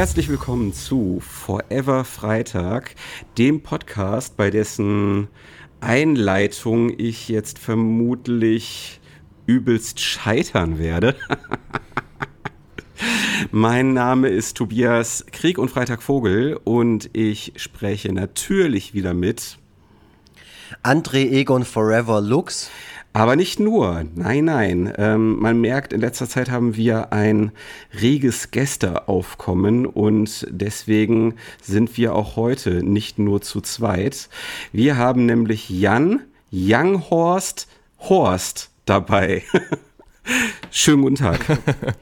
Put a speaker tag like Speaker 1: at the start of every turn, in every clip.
Speaker 1: Herzlich willkommen zu Forever Freitag, dem Podcast, bei dessen Einleitung ich jetzt vermutlich übelst scheitern werde. Mein Name ist Tobias Krieg und Freitag Vogel und ich spreche natürlich wieder mit
Speaker 2: André Egon Forever Lux.
Speaker 1: Aber nicht nur, nein, nein. Ähm, man merkt, in letzter Zeit haben wir ein reges Gästeaufkommen und deswegen sind wir auch heute nicht nur zu zweit. Wir haben nämlich Jan Younghorst Horst dabei. Schönen guten Tag.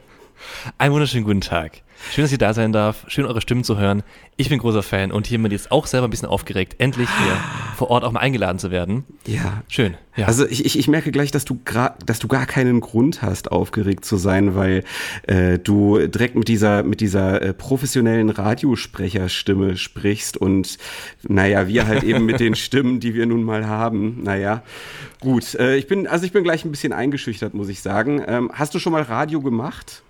Speaker 3: Einen wunderschönen guten Tag. Schön, dass ihr da sein darf. Schön, eure Stimmen zu hören. Ich bin großer Fan und hiermit jetzt auch selber ein bisschen aufgeregt, endlich hier vor Ort auch mal eingeladen zu werden.
Speaker 1: Ja.
Speaker 3: Schön. Ja.
Speaker 1: Also ich, ich, ich merke gleich, dass du, dass du gar keinen Grund hast, aufgeregt zu sein, weil äh, du direkt mit dieser, mit dieser äh, professionellen Radiosprecherstimme sprichst und naja, wir halt eben mit den Stimmen, die wir nun mal haben. Naja, gut. Äh, ich bin, also ich bin gleich ein bisschen eingeschüchtert, muss ich sagen. Ähm, hast du schon mal Radio gemacht?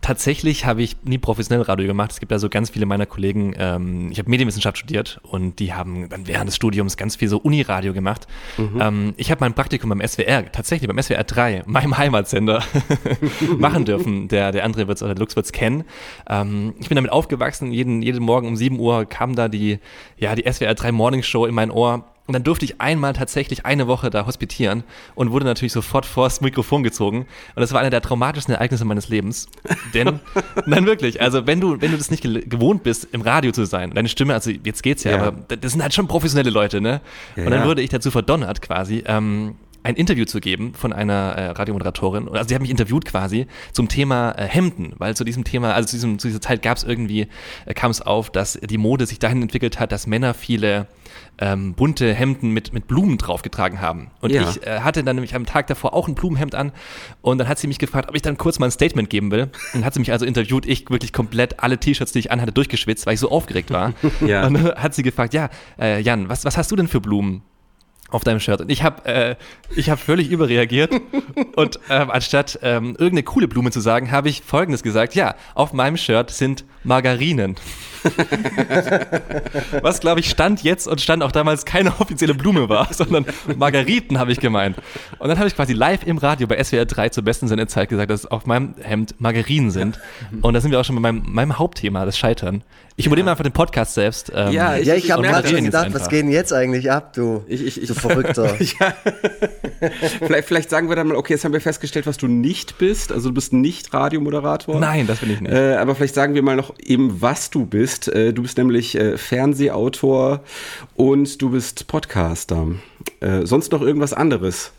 Speaker 3: Tatsächlich habe ich nie professionell Radio gemacht. Es gibt ja so ganz viele meiner Kollegen, ähm, ich habe Medienwissenschaft studiert und die haben dann während des Studiums ganz viel so Uniradio gemacht. Mhm. Ähm, ich habe mein Praktikum beim SWR, tatsächlich beim SWR 3, meinem Heimatsender, machen dürfen. Der, der andere wird's oder Lux wird's kennen. Ähm, ich bin damit aufgewachsen. Jeden, jeden Morgen um 7 Uhr kam da die, ja, die SWR 3 Morning Show in mein Ohr und dann durfte ich einmal tatsächlich eine Woche da hospitieren und wurde natürlich sofort vors Mikrofon gezogen. Und das war einer der traumatischsten Ereignisse meines Lebens. Denn, nein, wirklich, also wenn du, wenn du das nicht gewohnt bist, im Radio zu sein, deine Stimme, also jetzt geht's ja, ja. aber das sind halt schon professionelle Leute, ne? Ja, und dann wurde ich dazu verdonnert quasi, ähm, ein Interview zu geben von einer äh, Radiomoderatorin. Also sie hat mich interviewt quasi zum Thema äh, Hemden, weil zu diesem Thema, also zu, diesem, zu dieser Zeit gab es irgendwie, äh, kam es auf, dass die Mode sich dahin entwickelt hat, dass Männer viele ähm, bunte Hemden mit, mit Blumen draufgetragen haben. Und ja. ich äh, hatte dann nämlich am Tag davor auch ein Blumenhemd an und dann hat sie mich gefragt, ob ich dann kurz mal ein Statement geben will. Und hat sie mich also interviewt, ich wirklich komplett alle T-Shirts, die ich anhatte, durchgeschwitzt, weil ich so aufgeregt war. ja. Und dann hat sie gefragt, ja, äh, Jan, was, was hast du denn für Blumen? Auf deinem Shirt. Und ich habe äh, ich hab völlig überreagiert und ähm, anstatt ähm, irgendeine coole Blume zu sagen, habe ich Folgendes gesagt. Ja, auf meinem Shirt sind Margarinen. Was, glaube ich, stand jetzt und stand auch damals keine offizielle Blume war, sondern Margariten habe ich gemeint. Und dann habe ich quasi live im Radio bei SWR 3 zur besten Sendezeit gesagt, dass auf meinem Hemd Margarinen sind. Und da sind wir auch schon bei meinem, meinem Hauptthema, das Scheitern. Ich übernehme ja. einfach den Podcast selbst.
Speaker 2: Ähm, ja, ich, ja, ich habe gerade schon gedacht, was geht denn jetzt eigentlich ab, du, ich, ich, du Verrückter.
Speaker 1: ja. vielleicht, vielleicht sagen wir dann mal, okay, jetzt haben wir festgestellt, was du nicht bist. Also du bist nicht Radiomoderator.
Speaker 3: Nein, das bin ich nicht.
Speaker 1: Äh, aber vielleicht sagen wir mal noch eben, was du bist. Äh, du bist nämlich äh, Fernsehautor und du bist Podcaster. Äh, sonst noch irgendwas anderes?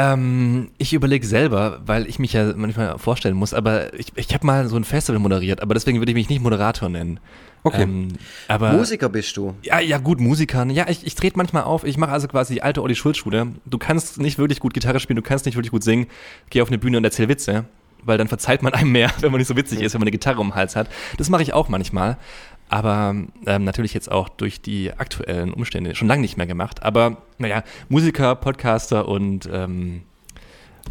Speaker 3: Ähm, ich überlege selber, weil ich mich ja manchmal vorstellen muss, aber ich, ich habe mal so ein Festival moderiert, aber deswegen würde ich mich nicht Moderator nennen.
Speaker 2: Okay. Ähm, aber, Musiker bist du.
Speaker 3: Ja, ja, gut, Musiker. Ja, ich, ich trete manchmal auf. Ich mache also quasi die alte Olli Schulz-Schule. Du kannst nicht wirklich gut Gitarre spielen, du kannst nicht wirklich gut singen. Geh auf eine Bühne und erzähl Witze, weil dann verzeiht man einem mehr, wenn man nicht so witzig ist, wenn man eine Gitarre um den Hals hat. Das mache ich auch manchmal. Aber ähm, natürlich jetzt auch durch die aktuellen Umstände schon lange nicht mehr gemacht. Aber naja, Musiker, Podcaster und ähm,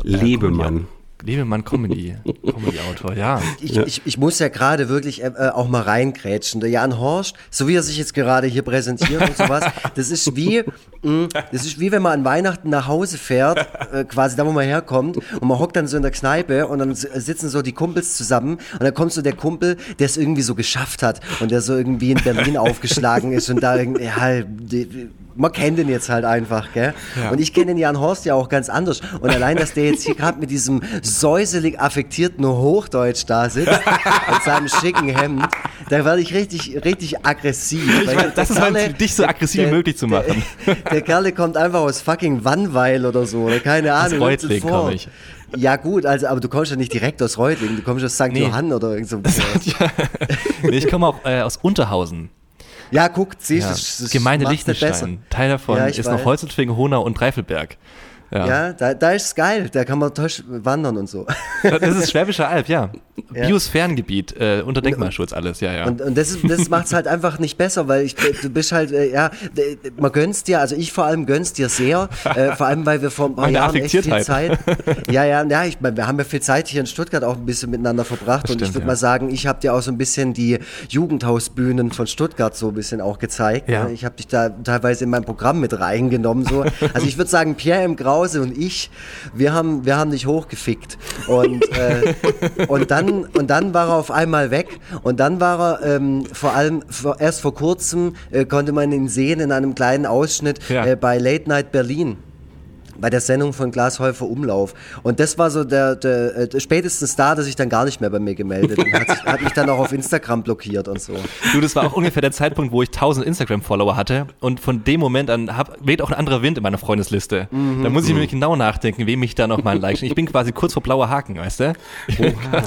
Speaker 1: Lebemann.
Speaker 3: Lebemann Comedy, Comedy-Autor, ja.
Speaker 2: Ich, ich, ich muss ja gerade wirklich äh, äh, auch mal reingrätschen. Der Jan Horst, so wie er sich jetzt gerade hier präsentiert und sowas, das ist wie, mh, mm, das ist wie wenn man an Weihnachten nach Hause fährt, äh, quasi da, wo man herkommt, und man hockt dann so in der Kneipe und dann sitzen so die Kumpels zusammen und dann kommt so der Kumpel, der es irgendwie so geschafft hat und der so irgendwie in Berlin aufgeschlagen ist und da irgendwie, ja, die, man kennt den jetzt halt einfach, gell? Ja. Und ich kenne den Jan Horst ja auch ganz anders. Und allein, dass der jetzt hier gerade mit diesem säuselig affektierten Hochdeutsch da sitzt, mit seinem schicken Hemd, da werde ich richtig, richtig aggressiv.
Speaker 3: Ich mein, das ist Kerle, halt dich so aggressiv wie möglich zu machen.
Speaker 2: Der, der Kerle kommt einfach aus fucking Wannweil oder so, oder keine Ahnung.
Speaker 3: Aus Reutling komme ich.
Speaker 2: Ja gut, also aber du kommst ja nicht direkt aus Reutlingen, du kommst aus St. Nee. Johann oder irgend so.
Speaker 3: ja. nee, ich komme auch äh, aus Unterhausen.
Speaker 2: Ja, guck, siehst
Speaker 3: ja. du. Gemeinde Liechtenstein. Teil davon ja, ist weiß. noch Holzentfingen, Honau und Dreifelberg.
Speaker 2: Ja, ja da, da ist es geil. Da kann man toll wandern und so.
Speaker 3: Das ist Schwäbische Alb, ja. Biosphärengebiet, äh, unter Denkmalschutz alles, ja, ja.
Speaker 2: Und, und das, das macht es halt einfach nicht besser, weil ich, du bist halt, äh, ja, man gönnst dir, also ich vor allem gönnst dir sehr, äh, vor allem, weil wir vor ein paar
Speaker 3: Meine
Speaker 2: Jahren echt viel. Zeit, ja, ja, ja, ich, wir haben ja viel Zeit hier in Stuttgart auch ein bisschen miteinander verbracht
Speaker 3: Das
Speaker 2: und ich
Speaker 3: stimmt,
Speaker 2: würde
Speaker 3: ja.
Speaker 2: mal sagen, ich habe dir auch so ein bisschen die Jugendhausbühnen von Stuttgart so ein bisschen auch gezeigt.
Speaker 3: Ja.
Speaker 2: Ich habe dich da teilweise in mein Programm mit reingenommen, so. Also ich würde sagen, Pierre M. Krause und ich, wir haben, wir haben dich hochgefickt und, äh, und dann, und dann war er auf einmal weg und dann war er ähm, vor allem vor, erst vor kurzem äh, konnte man ihn sehen in einem kleinen Ausschnitt
Speaker 3: Ja.
Speaker 2: äh, bei Late Night Berlin. Bei der Sendung von Glashäufer Umlauf. Und das war so der, der, äh, der spätestens da, dass sich dann gar nicht mehr bei mir gemeldet und hat, hat mich dann auch auf Instagram blockiert und so.
Speaker 3: Du, das war auch ungefähr der Zeitpunkt, wo ich 1000 Instagram-Follower hatte und von dem Moment an hab, weht auch ein anderer Wind in meiner Freundesliste. Da muss ich nämlich genau nachdenken, wem ich da noch mal ein Like Ich bin quasi kurz vor blauer Haken, weißt du?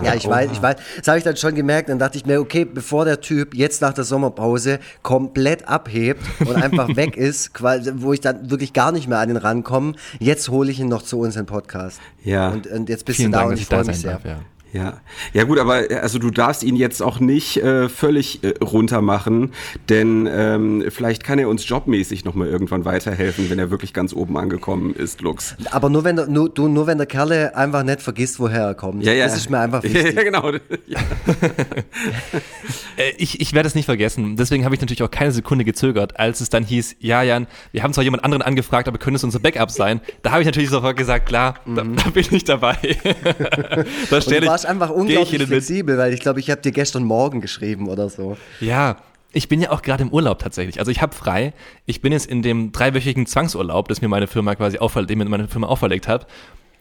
Speaker 2: Ja, ich weiß, ich weiß. Das habe ich dann schon gemerkt. Dann dachte ich mir, okay, bevor der Typ jetzt nach der Sommerpause komplett abhebt und einfach weg ist, wo ich dann wirklich gar nicht mehr an ihn rankomme, jetzt hole ich ihn noch zu uns in den Podcast.
Speaker 1: Ja.
Speaker 2: Und, und jetzt bist
Speaker 3: Vielen
Speaker 2: du da
Speaker 3: Dank,
Speaker 2: und ich freue mich sehr.
Speaker 3: darf, ja.
Speaker 1: Ja, ja gut, aber äh, also du darfst ihn jetzt auch nicht äh, völlig äh, runter machen, denn ähm, vielleicht kann er uns jobmäßig noch mal irgendwann weiterhelfen, wenn er wirklich ganz oben angekommen ist, Lux.
Speaker 2: Aber nur wenn, der, nur, du, nur wenn der Kerle einfach nicht vergisst, woher er kommt.
Speaker 1: Ja, ja.
Speaker 2: Das ist mir einfach wichtig.
Speaker 1: ja genau. Ja.
Speaker 3: Äh, ich ich werde es nicht vergessen. Deswegen habe ich natürlich auch keine Sekunde gezögert, als es dann hieß, ja, Jan, wir haben zwar jemand anderen angefragt, aber können es unser Backup sein? Da habe ich natürlich sofort gesagt, klar, da, da bin ich dabei. da stelle ich,
Speaker 2: warst einfach unglaublich flexibel, weil ich glaube, ich habe dir gestern Morgen geschrieben oder so.
Speaker 3: Ja, ich bin ja auch gerade im Urlaub tatsächlich. Also ich habe frei. Ich bin jetzt in dem dreiwöchigen Zwangsurlaub, das mir meine Firma quasi auferlegt, den mir meine Firma auferlegt hat.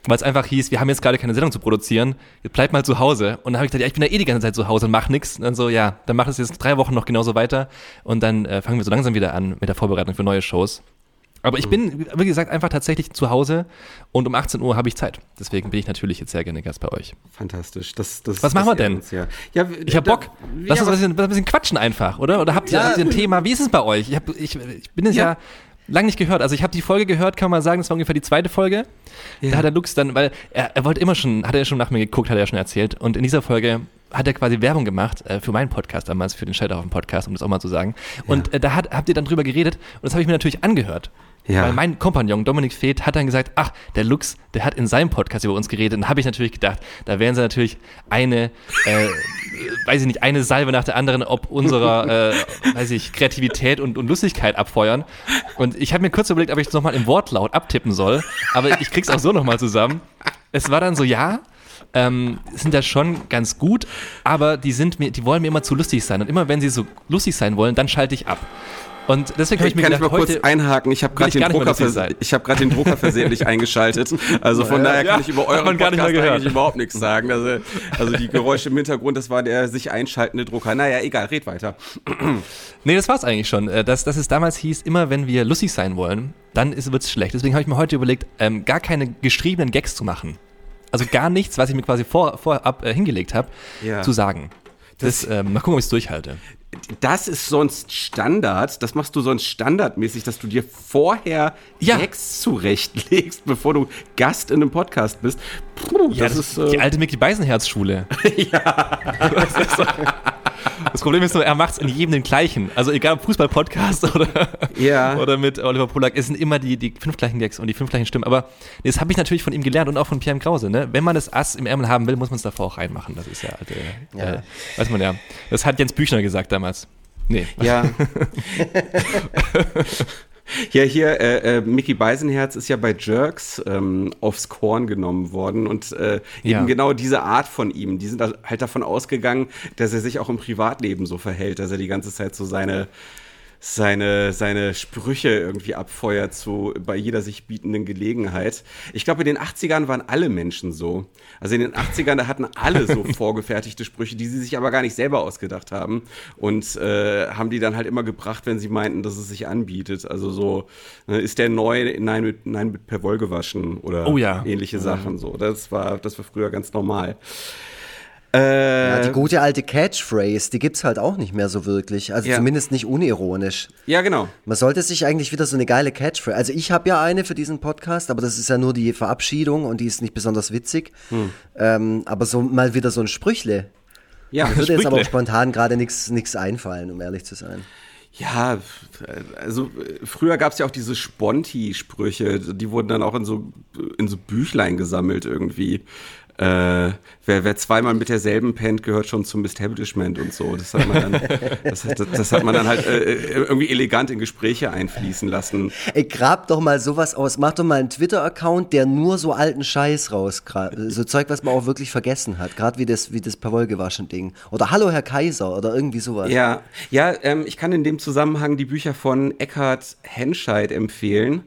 Speaker 3: Weil es einfach hieß, wir haben jetzt gerade keine Sendung zu produzieren, jetzt bleib mal zu Hause. Und dann habe ich gesagt, ja, ich bin ja eh die ganze Zeit zu Hause und mach nix. Und dann so, ja, dann mach es jetzt drei Wochen noch genauso weiter. Und dann äh, fangen wir so langsam wieder an mit der Vorbereitung für neue Shows. Aber ich bin, wie gesagt, einfach tatsächlich zu Hause und um 18 Uhr habe ich Zeit. Deswegen bin ich natürlich jetzt sehr gerne Gast bei euch.
Speaker 1: Fantastisch. Das, das,
Speaker 3: Was machen wir denn?
Speaker 1: uns, Ja. Ja,
Speaker 3: Ich habe Bock. Lass
Speaker 1: ja,
Speaker 3: uns ein bisschen, quatschen einfach, oder? Oder habt ihr, habt ihr ein Thema? Wie ist es bei euch? Ich, hab, ich, ich bin es ja,
Speaker 1: Ja.
Speaker 3: lang nicht gehört. Also ich habe die Folge gehört, kann man sagen, das war ungefähr die zweite Folge.
Speaker 1: Ja.
Speaker 3: Da hat der Lux dann, weil er, er wollte immer schon, hat er schon nach mir geguckt, hat er ja schon erzählt. Und in dieser Folge hat er quasi Werbung gemacht äh, für meinen Podcast damals, für den Scheiterhaufen Podcast, um das auch mal zu sagen. Und äh, da hat, habt ihr dann drüber geredet und das habe ich mir natürlich angehört.
Speaker 1: Ja.
Speaker 3: Weil mein Kompagnon Dominik Feth hat dann gesagt, ach, der Lux, der hat in seinem Podcast über uns geredet. Und habe ich natürlich gedacht, da werden sie natürlich eine, äh, weiß ich nicht, eine Salve nach der anderen, ob unserer, äh, weiß ich, Kreativität und, und Lustigkeit abfeuern. Und ich habe mir kurz überlegt, ob ich das nochmal im Wortlaut abtippen soll. Aber ich krieg's auch so nochmal zusammen. Es war dann so, ja, ähm, sind da schon ganz gut, aber die sind mir, die wollen mir immer zu lustig sein. Und immer wenn sie so lustig sein wollen, dann schalte ich ab. Und deswegen habe ich mir
Speaker 1: kann ich
Speaker 3: gedacht,
Speaker 1: mal kurz einhaken? Ich habe gerade
Speaker 3: ich
Speaker 1: den Drucker, ich gerade den Drucker versehentlich eingeschaltet. Also von daher kann
Speaker 3: Ja,
Speaker 1: ich über euren
Speaker 3: man gar nicht
Speaker 1: Podcast eigentlich überhaupt nichts sagen. Also, also die Geräusche im Hintergrund, das war der sich einschaltende Drucker. Naja, egal, red weiter.
Speaker 3: Nee, das war's eigentlich schon. Äh, Dass, dass es damals hieß, immer wenn wir lustig sein wollen, dann ist- wird's schlecht. Deswegen habe ich mir heute überlegt, ähm, gar keine geschriebenen Gags zu machen. Also gar nichts, was ich mir quasi vor, vorab äh, hingelegt habe,
Speaker 1: Ja.
Speaker 3: zu sagen. Das, ähm, mal gucken, ob ich es durchhalte.
Speaker 1: Das ist sonst Standard. Das machst du sonst standardmäßig, dass du dir vorher
Speaker 3: Ja.
Speaker 1: Gags zurechtlegst, bevor du Gast in einem Podcast bist. Puh, das, ist.
Speaker 3: die
Speaker 1: Äh,
Speaker 3: alte Mickey Beisenherz-Schule. ja. Das Problem ist nur, er macht's in jedem den gleichen. Also egal ob Fußball-Podcast oder,
Speaker 1: Ja.
Speaker 3: oder mit Oliver Polak, es sind immer die, die fünf gleichen Gags und die fünf gleichen Stimmen. Aber das habe ich natürlich von ihm gelernt und auch von Pierre. Krause. Ne? Wenn man das Ass im Ärmel haben will, muss man es davor auch reinmachen. Das ist ja, alte,
Speaker 2: Ja.
Speaker 3: Äh, weiß man ja. Das hat Jens Büchner gesagt damals. Nee.
Speaker 1: Ja. Ja, hier, äh, äh, Mickey Beisenherz ist ja bei Jerks ähm, aufs Korn genommen worden und äh, eben
Speaker 3: Ja.
Speaker 1: genau diese Art von ihm, die sind halt davon ausgegangen, dass er sich auch im Privatleben so verhält, dass er die ganze Zeit so seine seine, seine Sprüche irgendwie abfeuert zu, bei jeder sich bietenden Gelegenheit. Ich glaube, in den 80ern waren alle Menschen so. Also in den 80ern, da hatten alle so vorgefertigte Sprüche, die sie sich aber gar nicht selber ausgedacht haben. Und äh, haben die dann halt immer gebracht, wenn sie meinten, dass es sich anbietet. Also so, ne, ist der neu, nein, mit, nein, mit per Woll gewaschen oder
Speaker 3: Oh ja.
Speaker 1: ähnliche Sachen so. Das war, das war früher ganz normal. Äh,
Speaker 2: Ja, die gute alte Catchphrase, die gibt's halt auch nicht mehr so wirklich. Also
Speaker 1: Ja.
Speaker 2: zumindest nicht unironisch.
Speaker 1: ja, genau.
Speaker 2: Man sollte sich eigentlich wieder so eine geile Catchphrase. Also ich habe ja eine für diesen Podcast, aber das ist ja nur die Verabschiedung und die ist nicht besonders witzig.
Speaker 1: Hm.
Speaker 2: Ähm, aber so mal wieder so ein Sprüchle.
Speaker 1: Ja,
Speaker 2: Mir würde jetzt aber auch
Speaker 3: Sprüchle.
Speaker 2: spontan gerade nichts nichts einfallen, um ehrlich zu sein.
Speaker 1: Ja, also äh, früher gab es ja auch diese Sponti-Sprüche, die wurden dann auch in so, in so Büchlein gesammelt irgendwie. Äh, wer, wer zweimal mit derselben pennt, gehört schon zum Establishment und so. Das hat man dann, das, hat- das hat man dann halt äh, irgendwie elegant in Gespräche einfließen lassen.
Speaker 2: Ey, grab doch mal sowas aus. Mach doch mal einen Twitter-Account, der nur so alten Scheiß rausgrabt. So Zeug, was man auch wirklich vergessen hat. Gerade wie das, wie das Pavol gewaschen Ding. Oder Hallo Herr Kaiser oder irgendwie sowas.
Speaker 1: Ja, ja, ähm, ich kann in dem Zusammenhang die Bücher von Eckhard Henscheid empfehlen.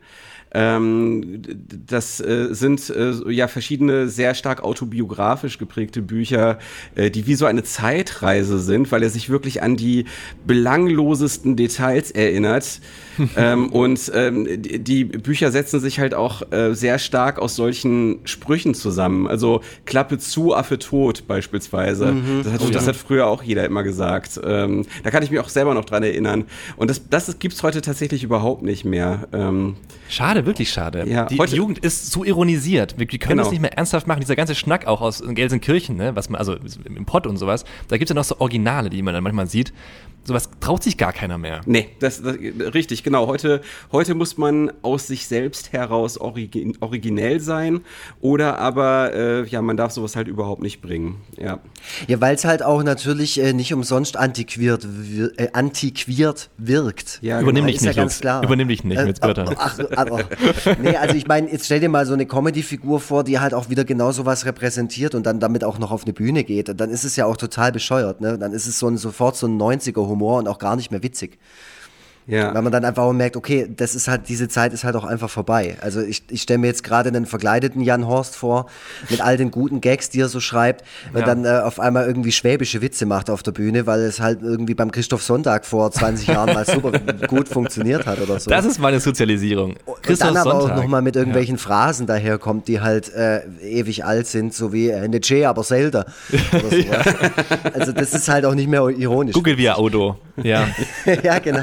Speaker 1: Ähm, das äh, sind äh, ja verschiedene sehr stark autobiografisch geprägte Bücher, äh, die wie so eine Zeitreise sind, weil er sich wirklich an die belanglosesten Details erinnert. ähm, und ähm, die, Bücher setzen sich halt auch äh, sehr stark aus solchen Sprüchen zusammen. Also Klappe zu, Affe tot beispielsweise. Das, hat, das hat früher auch jeder immer gesagt. Ähm, da kann ich mich auch selber noch dran erinnern. Und das, das gibt's heute tatsächlich überhaupt nicht mehr. Ähm,
Speaker 3: Schade, wirklich schade.
Speaker 1: Ja,
Speaker 3: die,
Speaker 1: heute-
Speaker 3: die Jugend ist zu ironisiert. Wir, wir können
Speaker 1: Genau.
Speaker 3: das nicht mehr ernsthaft machen. Dieser ganze Schnack auch aus Gelsenkirchen, ne, was man, also im Pott und sowas, da gibt's ja noch so Originale, die man dann manchmal sieht. Sowas traut sich gar keiner mehr.
Speaker 1: Nee, das, das richtig, genau. Heute, heute muss man aus sich selbst heraus origi originell sein oder aber äh, ja, man darf sowas halt überhaupt nicht bringen. Ja.
Speaker 2: Ja, weil es halt auch natürlich äh, nicht umsonst antiquiert, wir, äh, antiquiert wirkt.
Speaker 1: Ja,
Speaker 3: Übernimm
Speaker 1: genau.
Speaker 3: dich
Speaker 2: Ist ja
Speaker 3: nicht,
Speaker 2: ganz klar.
Speaker 3: Übernimm dich nicht
Speaker 2: Äh,
Speaker 3: mit Wörtern.
Speaker 2: Ach, aber, nee, also ich meine, jetzt stell dir mal so eine Comedy-Figur vor, die halt auch wieder genau sowas repräsentiert und dann damit auch noch auf eine Bühne geht. Und dann ist es ja auch total bescheuert, ne? Dann ist es so ein, sofort so ein 90er-Humor und auch gar nicht mehr witzig.
Speaker 1: Ja.
Speaker 2: Weil man dann einfach auch merkt, okay, das ist halt, diese Zeit ist halt auch einfach vorbei. Also ich, ich stelle mir jetzt gerade einen verkleideten Jan Horst vor, mit all den guten Gags, die er so schreibt, und
Speaker 3: Ja.
Speaker 2: dann äh, auf einmal irgendwie schwäbische Witze macht auf der Bühne, weil es halt irgendwie beim Christoph Sonntag vor 20 Jahren mal super gut funktioniert hat oder so.
Speaker 3: Das ist meine Sozialisierung.
Speaker 2: und dann aber auch
Speaker 3: Sonntag.
Speaker 2: nochmal mit irgendwelchen Phrasen daherkommt, die halt äh, ewig alt sind, so wie äh, ne Che, aber sowas. Also das ist halt auch nicht mehr ironisch.
Speaker 3: Google via Auto. Ja.
Speaker 2: ja, genau.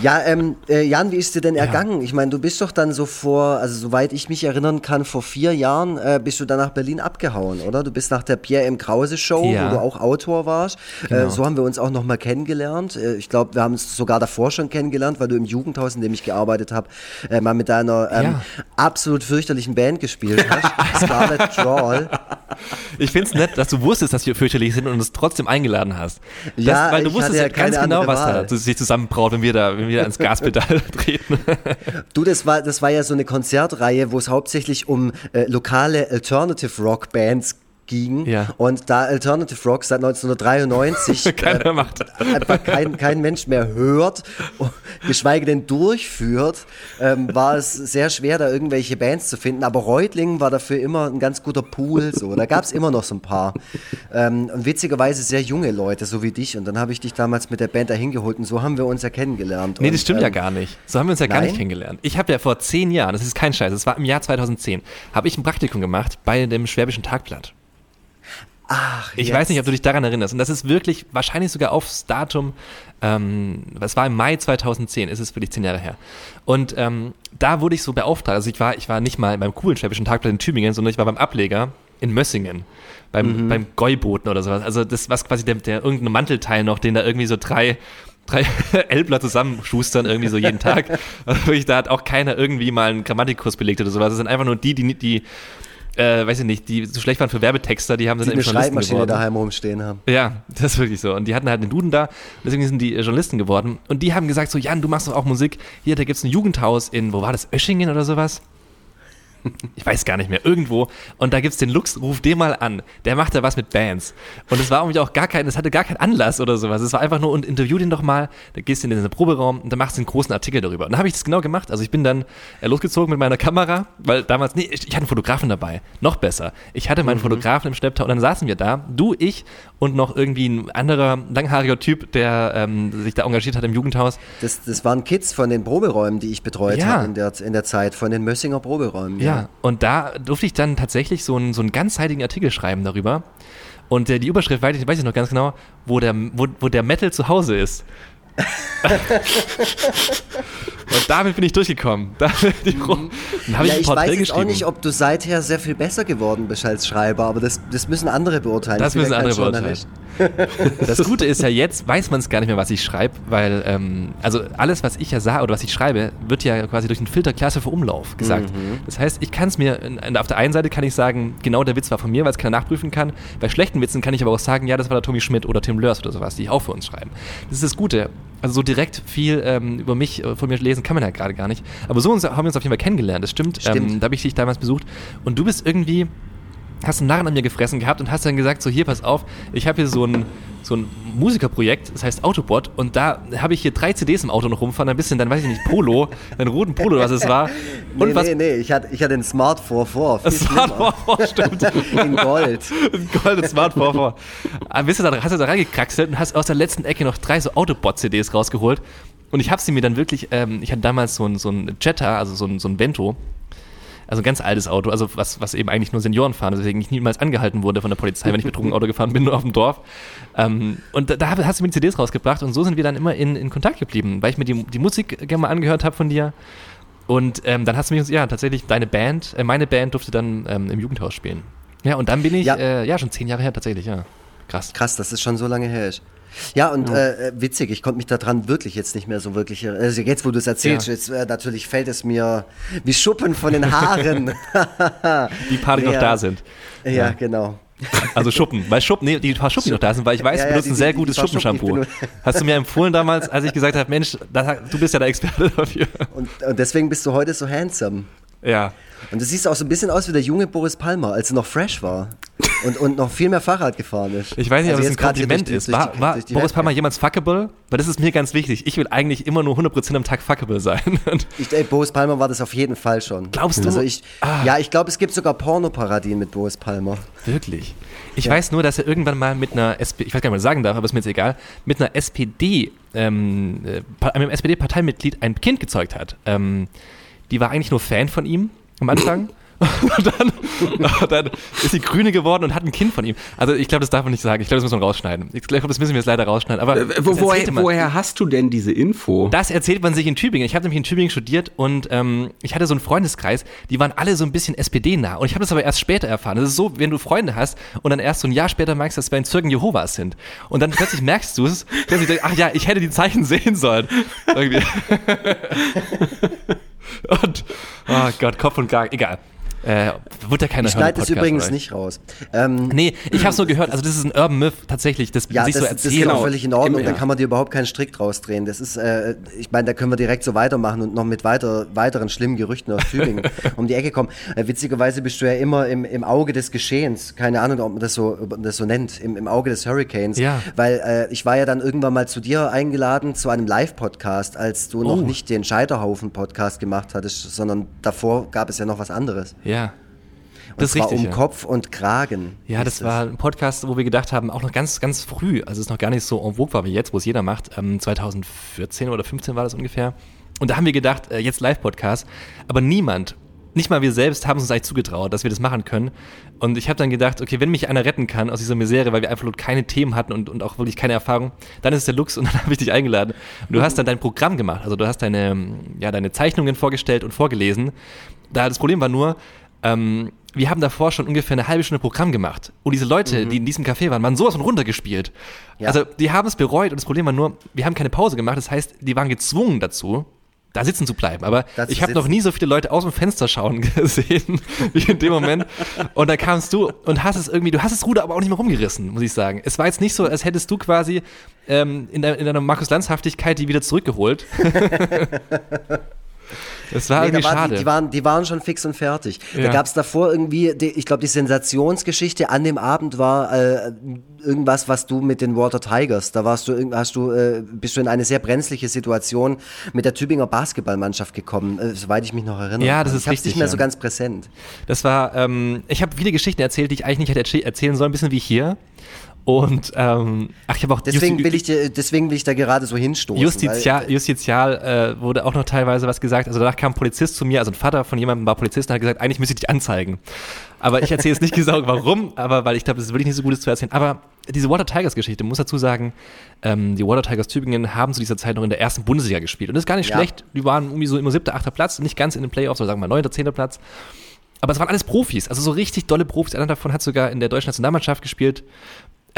Speaker 2: ja, ähm, äh, Jan, wie ist dir denn ergangen? Ich meine, du bist doch dann so vor, also soweit ich mich erinnern kann, vor vier Jahren äh, bist du dann nach Berlin abgehauen, oder? Du bist nach der Pierre M. Krause Show,
Speaker 3: Ja.
Speaker 2: wo du auch Autor warst. Äh, so haben wir uns auch nochmal kennengelernt. Äh, ich glaube, wir haben uns sogar davor schon kennengelernt, weil du im Jugendhaus, in dem ich gearbeitet habe, äh, mal mit deiner ähm,
Speaker 3: Ja.
Speaker 2: absolut fürchterlichen Band gespielt hast. Scarlet Drawl.
Speaker 3: Ich finde es nett, dass du wusstest, dass wir fürchterlich sind und uns trotzdem eingeladen hast. Das,
Speaker 2: Ja,
Speaker 3: weil du wusstest
Speaker 2: ja
Speaker 3: ja ganz genau, was da sich zusammenbraut, wenn wir da, wenn wir da ins Gaspedal treten.
Speaker 2: Du, das war, das war ja so eine Konzertreihe, wo es hauptsächlich um äh, lokale Alternative Rock Bands ging.
Speaker 3: Ja.
Speaker 2: Und da Alternative Rock seit 1993
Speaker 3: Keiner
Speaker 2: äh,
Speaker 3: macht.
Speaker 2: einfach kein, kein Mensch mehr hört, geschweige denn durchführt, ähm, war es sehr schwer, da irgendwelche Bands zu finden. Aber Reutlingen war dafür immer ein ganz guter Pool. So. Da gab es immer noch so ein paar. Ähm, und witzigerweise sehr junge Leute, so wie dich. Und dann habe ich dich damals mit der Band dahin geholt und so haben wir uns ja kennengelernt.
Speaker 3: Nee,
Speaker 2: und,
Speaker 3: das stimmt ja
Speaker 2: ähm,
Speaker 3: gar nicht. So haben wir uns ja gar
Speaker 2: nein?
Speaker 3: nicht kennengelernt. Ich habe ja vor zehn Jahren, das ist kein Scheiß, das war im Jahr 2010, habe ich ein Praktikum gemacht bei dem Schwäbischen Tagblatt.
Speaker 2: Ach,
Speaker 3: Ich
Speaker 2: jetzt.
Speaker 3: weiß nicht, ob du dich daran erinnerst. Und das ist wirklich wahrscheinlich sogar aufs Datum, ähm, es war im Mai 2010, ist es wirklich zehn Jahre her. Und ähm, da wurde ich so beauftragt. Also ich war, ich war nicht mal beim coolen Schwäbischen Tagblatt in Tübingen, sondern ich war beim Ableger in Mössingen. Beim, beim Gäuboten oder sowas. Also das war quasi der, der irgendein Mantelteil noch, den da irgendwie so drei drei Elbler zusammenschustern irgendwie so jeden Tag. Also wirklich, da hat auch keiner irgendwie mal einen Grammatikkurs belegt oder sowas. Das sind einfach nur die, die, die äh, weiß ich nicht, die so schlecht waren für Werbetexter, die haben dann
Speaker 2: die
Speaker 3: eben
Speaker 2: eine
Speaker 3: Journalisten
Speaker 2: Schreibmaschine
Speaker 3: geworden.
Speaker 2: daheim rumstehen haben.
Speaker 3: Ja, das ist wirklich so. Und die hatten halt einen Duden da, deswegen sind die äh, Journalisten geworden. Und die haben gesagt so, Jan, du machst doch auch Musik. Hier, da gibt's ein Jugendhaus in, wo war das, Öschingen oder sowas? Ich weiß gar nicht mehr, irgendwo. Und da gibt's den Lux, ruf den mal an. Der macht da was mit Bands. Und es war irgendwie auch gar kein, es hatte gar keinen Anlass oder sowas. Es war einfach nur, und interview den doch mal, da gehst du in den Proberaum und dann machst du einen großen Artikel darüber. Und dann habe ich das genau gemacht. Also ich bin dann äh, losgezogen mit meiner Kamera, weil damals, nee, ich, ich hatte einen Fotografen dabei. Noch besser. Ich hatte meinen Fotografen im Schlepptau und dann saßen wir da, du, ich und noch irgendwie ein anderer langhaariger Typ, der ähm, sich da engagiert hat im Jugendhaus.
Speaker 2: Das, das waren Kids von den Proberäumen, die ich betreut
Speaker 3: Ja.
Speaker 2: habe in der, in der Zeit, von den Mössinger Proberäumen.
Speaker 3: Ja, und da durfte ich dann tatsächlich so einen, so einen ganzseitigen Artikel schreiben darüber. Und äh, die Überschrift weiß ich, weiß ich noch ganz genau, wo der, wo, wo der Metal zu Hause ist. und damit bin ich durchgekommen. Da, die,
Speaker 2: mhm. Dann ja, ich, ich weiß jetzt auch nicht, ob du seither sehr viel besser geworden bist als Schreiber, aber das, das müssen andere beurteilen.
Speaker 3: Das müssen andere beurteilen. Das Gute ist ja, jetzt weiß man es gar nicht mehr, was ich schreibe, weil ähm, also alles, was ich ja sage oder was ich schreibe, wird ja quasi durch einen Filter Klasse für Umlauf gesagt. Mhm. Das heißt, ich kann es mir, auf der einen Seite kann ich sagen, genau der Witz war von mir, weil es keiner nachprüfen kann. Bei schlechten Witzen kann ich aber auch sagen, ja, das war der Tommy Schmidt oder Tim Lörs oder sowas, die auch für uns schreiben. Das ist das Gute. Also so direkt viel ähm, über mich, äh, von mir lesen kann man ja gerade gar nicht. Aber so haben wir uns auf jeden Fall kennengelernt, das stimmt. stimmt. Ähm, da habe ich dich damals besucht. Und du bist irgendwie, hast einen Narren an mir gefressen gehabt und hast dann gesagt, so hier, pass auf, ich habe hier so ein, so ein Musikerprojekt, das heißt Autobot und da habe ich hier drei CDs im Auto noch rumfahren, ein bisschen, dann weiß ich nicht, Polo, einen roten Polo, was es war.
Speaker 2: Und
Speaker 3: nee,
Speaker 2: was, nee, nee, ich hatte, ich hatte einen Smart 44.
Speaker 3: Smart 44, stimmt.
Speaker 2: In Gold.
Speaker 3: In Gold, ein Smart 44. Aber bist du da, hast du da reingekraxelt und hast aus der letzten Ecke noch drei so Autobot-CDs rausgeholt und ich habe sie mir dann wirklich, ähm, ich hatte damals so ein, so ein Jetta, also so ein, so ein Vento, also ein ganz altes Auto, also was, was eben eigentlich nur Senioren fahren, deswegen ich niemals angehalten wurde von der Polizei, wenn ich betrunken Auto gefahren bin, nur auf dem Dorf. Ähm, und da, da, hast du mir die CDs rausgebracht und so sind wir dann immer in, in Kontakt geblieben, weil ich mir die, die Musik gerne mal angehört habe von dir. Und ähm, dann hast du mich, ja, tatsächlich deine Band, äh, meine Band durfte dann ähm, im Jugendhaus spielen. Ja, und dann bin ich, ja. Äh, ja, schon zehn Jahre her tatsächlich, ja. Krass.
Speaker 2: Krass, dass es schon so lange her ist. Ja, und ja. Äh, witzig, ich konnte mich daran wirklich jetzt nicht mehr so wirklich. Also jetzt, wo du es erzählst, ja. jetzt äh, natürlich fällt es mir wie Schuppen von den Haaren.
Speaker 3: die paar, die ja. noch da sind.
Speaker 2: Ja, ja, genau.
Speaker 3: Also Schuppen, weil Schuppen, nee, die paar Schuppen, die noch da sind, weil ich weiß, du benutzt ein sehr gutes Schuppenshampoo. Hast du mir empfohlen damals, als ich gesagt habe, Mensch, das, du bist ja der Experte dafür.
Speaker 2: Und, und deswegen bist du heute so handsome.
Speaker 3: Ja.
Speaker 2: Und du siehst auch so ein bisschen aus wie der junge Boris Palmer, als er noch fresh war und, und noch viel mehr Fahrrad gefahren ist.
Speaker 3: Ich weiß nicht, also ob es ein Kompliment ist. War, war Boris Palmer jemals fuckable? Weil das ist mir ganz wichtig. Ich will eigentlich immer nur 100% am Tag fuckable sein.
Speaker 2: ich, ey, Boris Palmer war das auf jeden Fall schon.
Speaker 3: Glaubst du?
Speaker 2: Also ich, ah. Ja, ich glaube, es gibt sogar Pornoparadien mit Boris Palmer.
Speaker 3: Wirklich? Ich ja. weiß nur, dass er irgendwann mal mit einer SPD, ich weiß gar nicht, was ich sagen darf, aber ist mir jetzt egal, mit einer SPD, ähm, äh, einem SPD-Parteimitglied ein Kind gezeugt hat. Ähm, die war eigentlich nur Fan von ihm am Anfang. und dann, dann, ist sie Grüne geworden und hat ein Kind von ihm. Also ich glaube, das darf man nicht sagen. Ich glaube, das muss man rausschneiden. Ich glaube, das müssen wir jetzt leider rausschneiden. Aber
Speaker 1: äh, wo, woher, woher, hast du denn diese Info?
Speaker 3: Das erzählt man sich in Tübingen. Ich habe nämlich in Tübingen studiert und ähm, ich hatte so einen Freundeskreis, die waren alle so ein bisschen SPD-nah. Und ich habe das aber erst später erfahren. Das ist so, wenn du Freunde hast und dann erst so ein Jahr später merkst, dass wir in Zeugen Jehovas sind. Und dann plötzlich merkst du es, plötzlich denkst, ach ja, ich hätte die Zeichen sehen sollen. Irgendwie. und, oh Gott, Kopf und Gar, egal. Äh, wird ja keiner
Speaker 2: Ich schneide das übrigens oder? nicht raus.
Speaker 3: Ähm, nee, ich habe es nur gehört. Also das ist ein Urban Myth tatsächlich, das
Speaker 2: ja,
Speaker 3: sich
Speaker 2: das,
Speaker 3: so erzählt.
Speaker 2: Das ist genau völlig in Ordnung. Da kann man dir überhaupt keinen Strick draus drehen. Das ist, äh, ich meine, da können wir direkt so weitermachen und noch mit weiter, weiteren schlimmen Gerüchten aus Tübingen um die Ecke kommen. Äh, witzigerweise bist du ja immer im, im Auge des Geschehens. Keine Ahnung, ob man das so, man das so nennt. Im, im Auge des Hurricanes.
Speaker 3: Ja.
Speaker 2: Weil äh, ich war ja dann irgendwann mal zu dir eingeladen zu einem Live-Podcast, als du oh. noch nicht den Scheiterhaufen-Podcast gemacht hattest, sondern davor gab es ja noch was anderes.
Speaker 3: Ja.
Speaker 2: Und das ist richtig, um ja. Kopf und Kragen.
Speaker 3: Ja, das, das war ein Podcast, wo wir gedacht haben, auch noch ganz, ganz früh, also es ist noch gar nicht so en vogue war wie jetzt, wo es jeder macht. Ähm, 2014 oder 15 war das ungefähr. Und da haben wir gedacht, äh, jetzt Live-Podcast. Aber niemand, nicht mal wir selbst, haben uns eigentlich zugetraut, dass wir das machen können. Und ich habe dann gedacht, okay, wenn mich einer retten kann aus dieser Misere, weil wir einfach keine Themen hatten und, und auch wirklich keine Erfahrung, dann ist es der Lux und dann habe ich dich eingeladen. Und du hast dann dein Programm gemacht, also du hast deine, ja, deine Zeichnungen vorgestellt und vorgelesen. Da das Problem war nur, ähm, wir haben davor schon ungefähr eine halbe Stunde Programm gemacht. Und diese Leute, mhm. die in diesem Café waren, waren sowas von runtergespielt. Ja. Also, die haben es bereut und das Problem war nur, wir haben keine Pause gemacht. Das heißt, die waren gezwungen dazu, da sitzen zu bleiben. Aber das ich habe noch nie so viele Leute aus dem Fenster schauen gesehen wie in dem Moment. Und da kamst du und hast es irgendwie, du hast das Ruder aber auch nicht mehr rumgerissen, muss ich sagen. Es war jetzt nicht so, als hättest du quasi ähm, in, in deiner Markus-Lanz-Haftigkeit die wieder zurückgeholt. Das war nee, irgendwie war schade.
Speaker 2: Die, die, waren, die waren schon fix und fertig. Ja. Da gab es davor irgendwie, die, ich glaube, die Sensationsgeschichte an dem Abend war äh, irgendwas, was du mit den Water Tigers, da warst du, hast du, äh, bist du in eine sehr brenzliche Situation mit der Tübinger Basketballmannschaft gekommen, äh, soweit ich mich noch erinnere.
Speaker 3: Ja, das ist
Speaker 2: ich
Speaker 3: richtig.
Speaker 2: nicht mehr
Speaker 3: ja.
Speaker 2: so ganz präsent.
Speaker 3: Das war, ähm, ich habe viele Geschichten erzählt, die ich eigentlich nicht hätte erzählen sollen, ein bisschen wie hier. Und ähm, ach, ich habe auch
Speaker 2: deswegen will ich dir, deswegen will ich da gerade so hinstoßen.
Speaker 3: Justizial, weil, Justizial äh, wurde auch noch teilweise was gesagt. Also danach kam ein Polizist zu mir, also ein Vater von jemandem war Polizist und hat gesagt, eigentlich müsste ich dich anzeigen. Aber ich erzähle jetzt nicht genau warum, aber weil ich glaube, das ist wirklich nicht so Gutes zu erzählen. Aber diese Water Tigers Geschichte, muss dazu sagen, ähm, die Water Tigers Tübingen haben zu dieser Zeit noch in der ersten Bundesliga gespielt. Und das ist gar nicht ja. schlecht. Die waren irgendwie so immer siebter, achter Platz, nicht ganz in den Playoffs, sondern sagen wir mal neunter, zehnter Platz. Aber es waren alles Profis, also so richtig dolle Profis. Einer davon hat sogar in der deutschen Nationalmannschaft gespielt.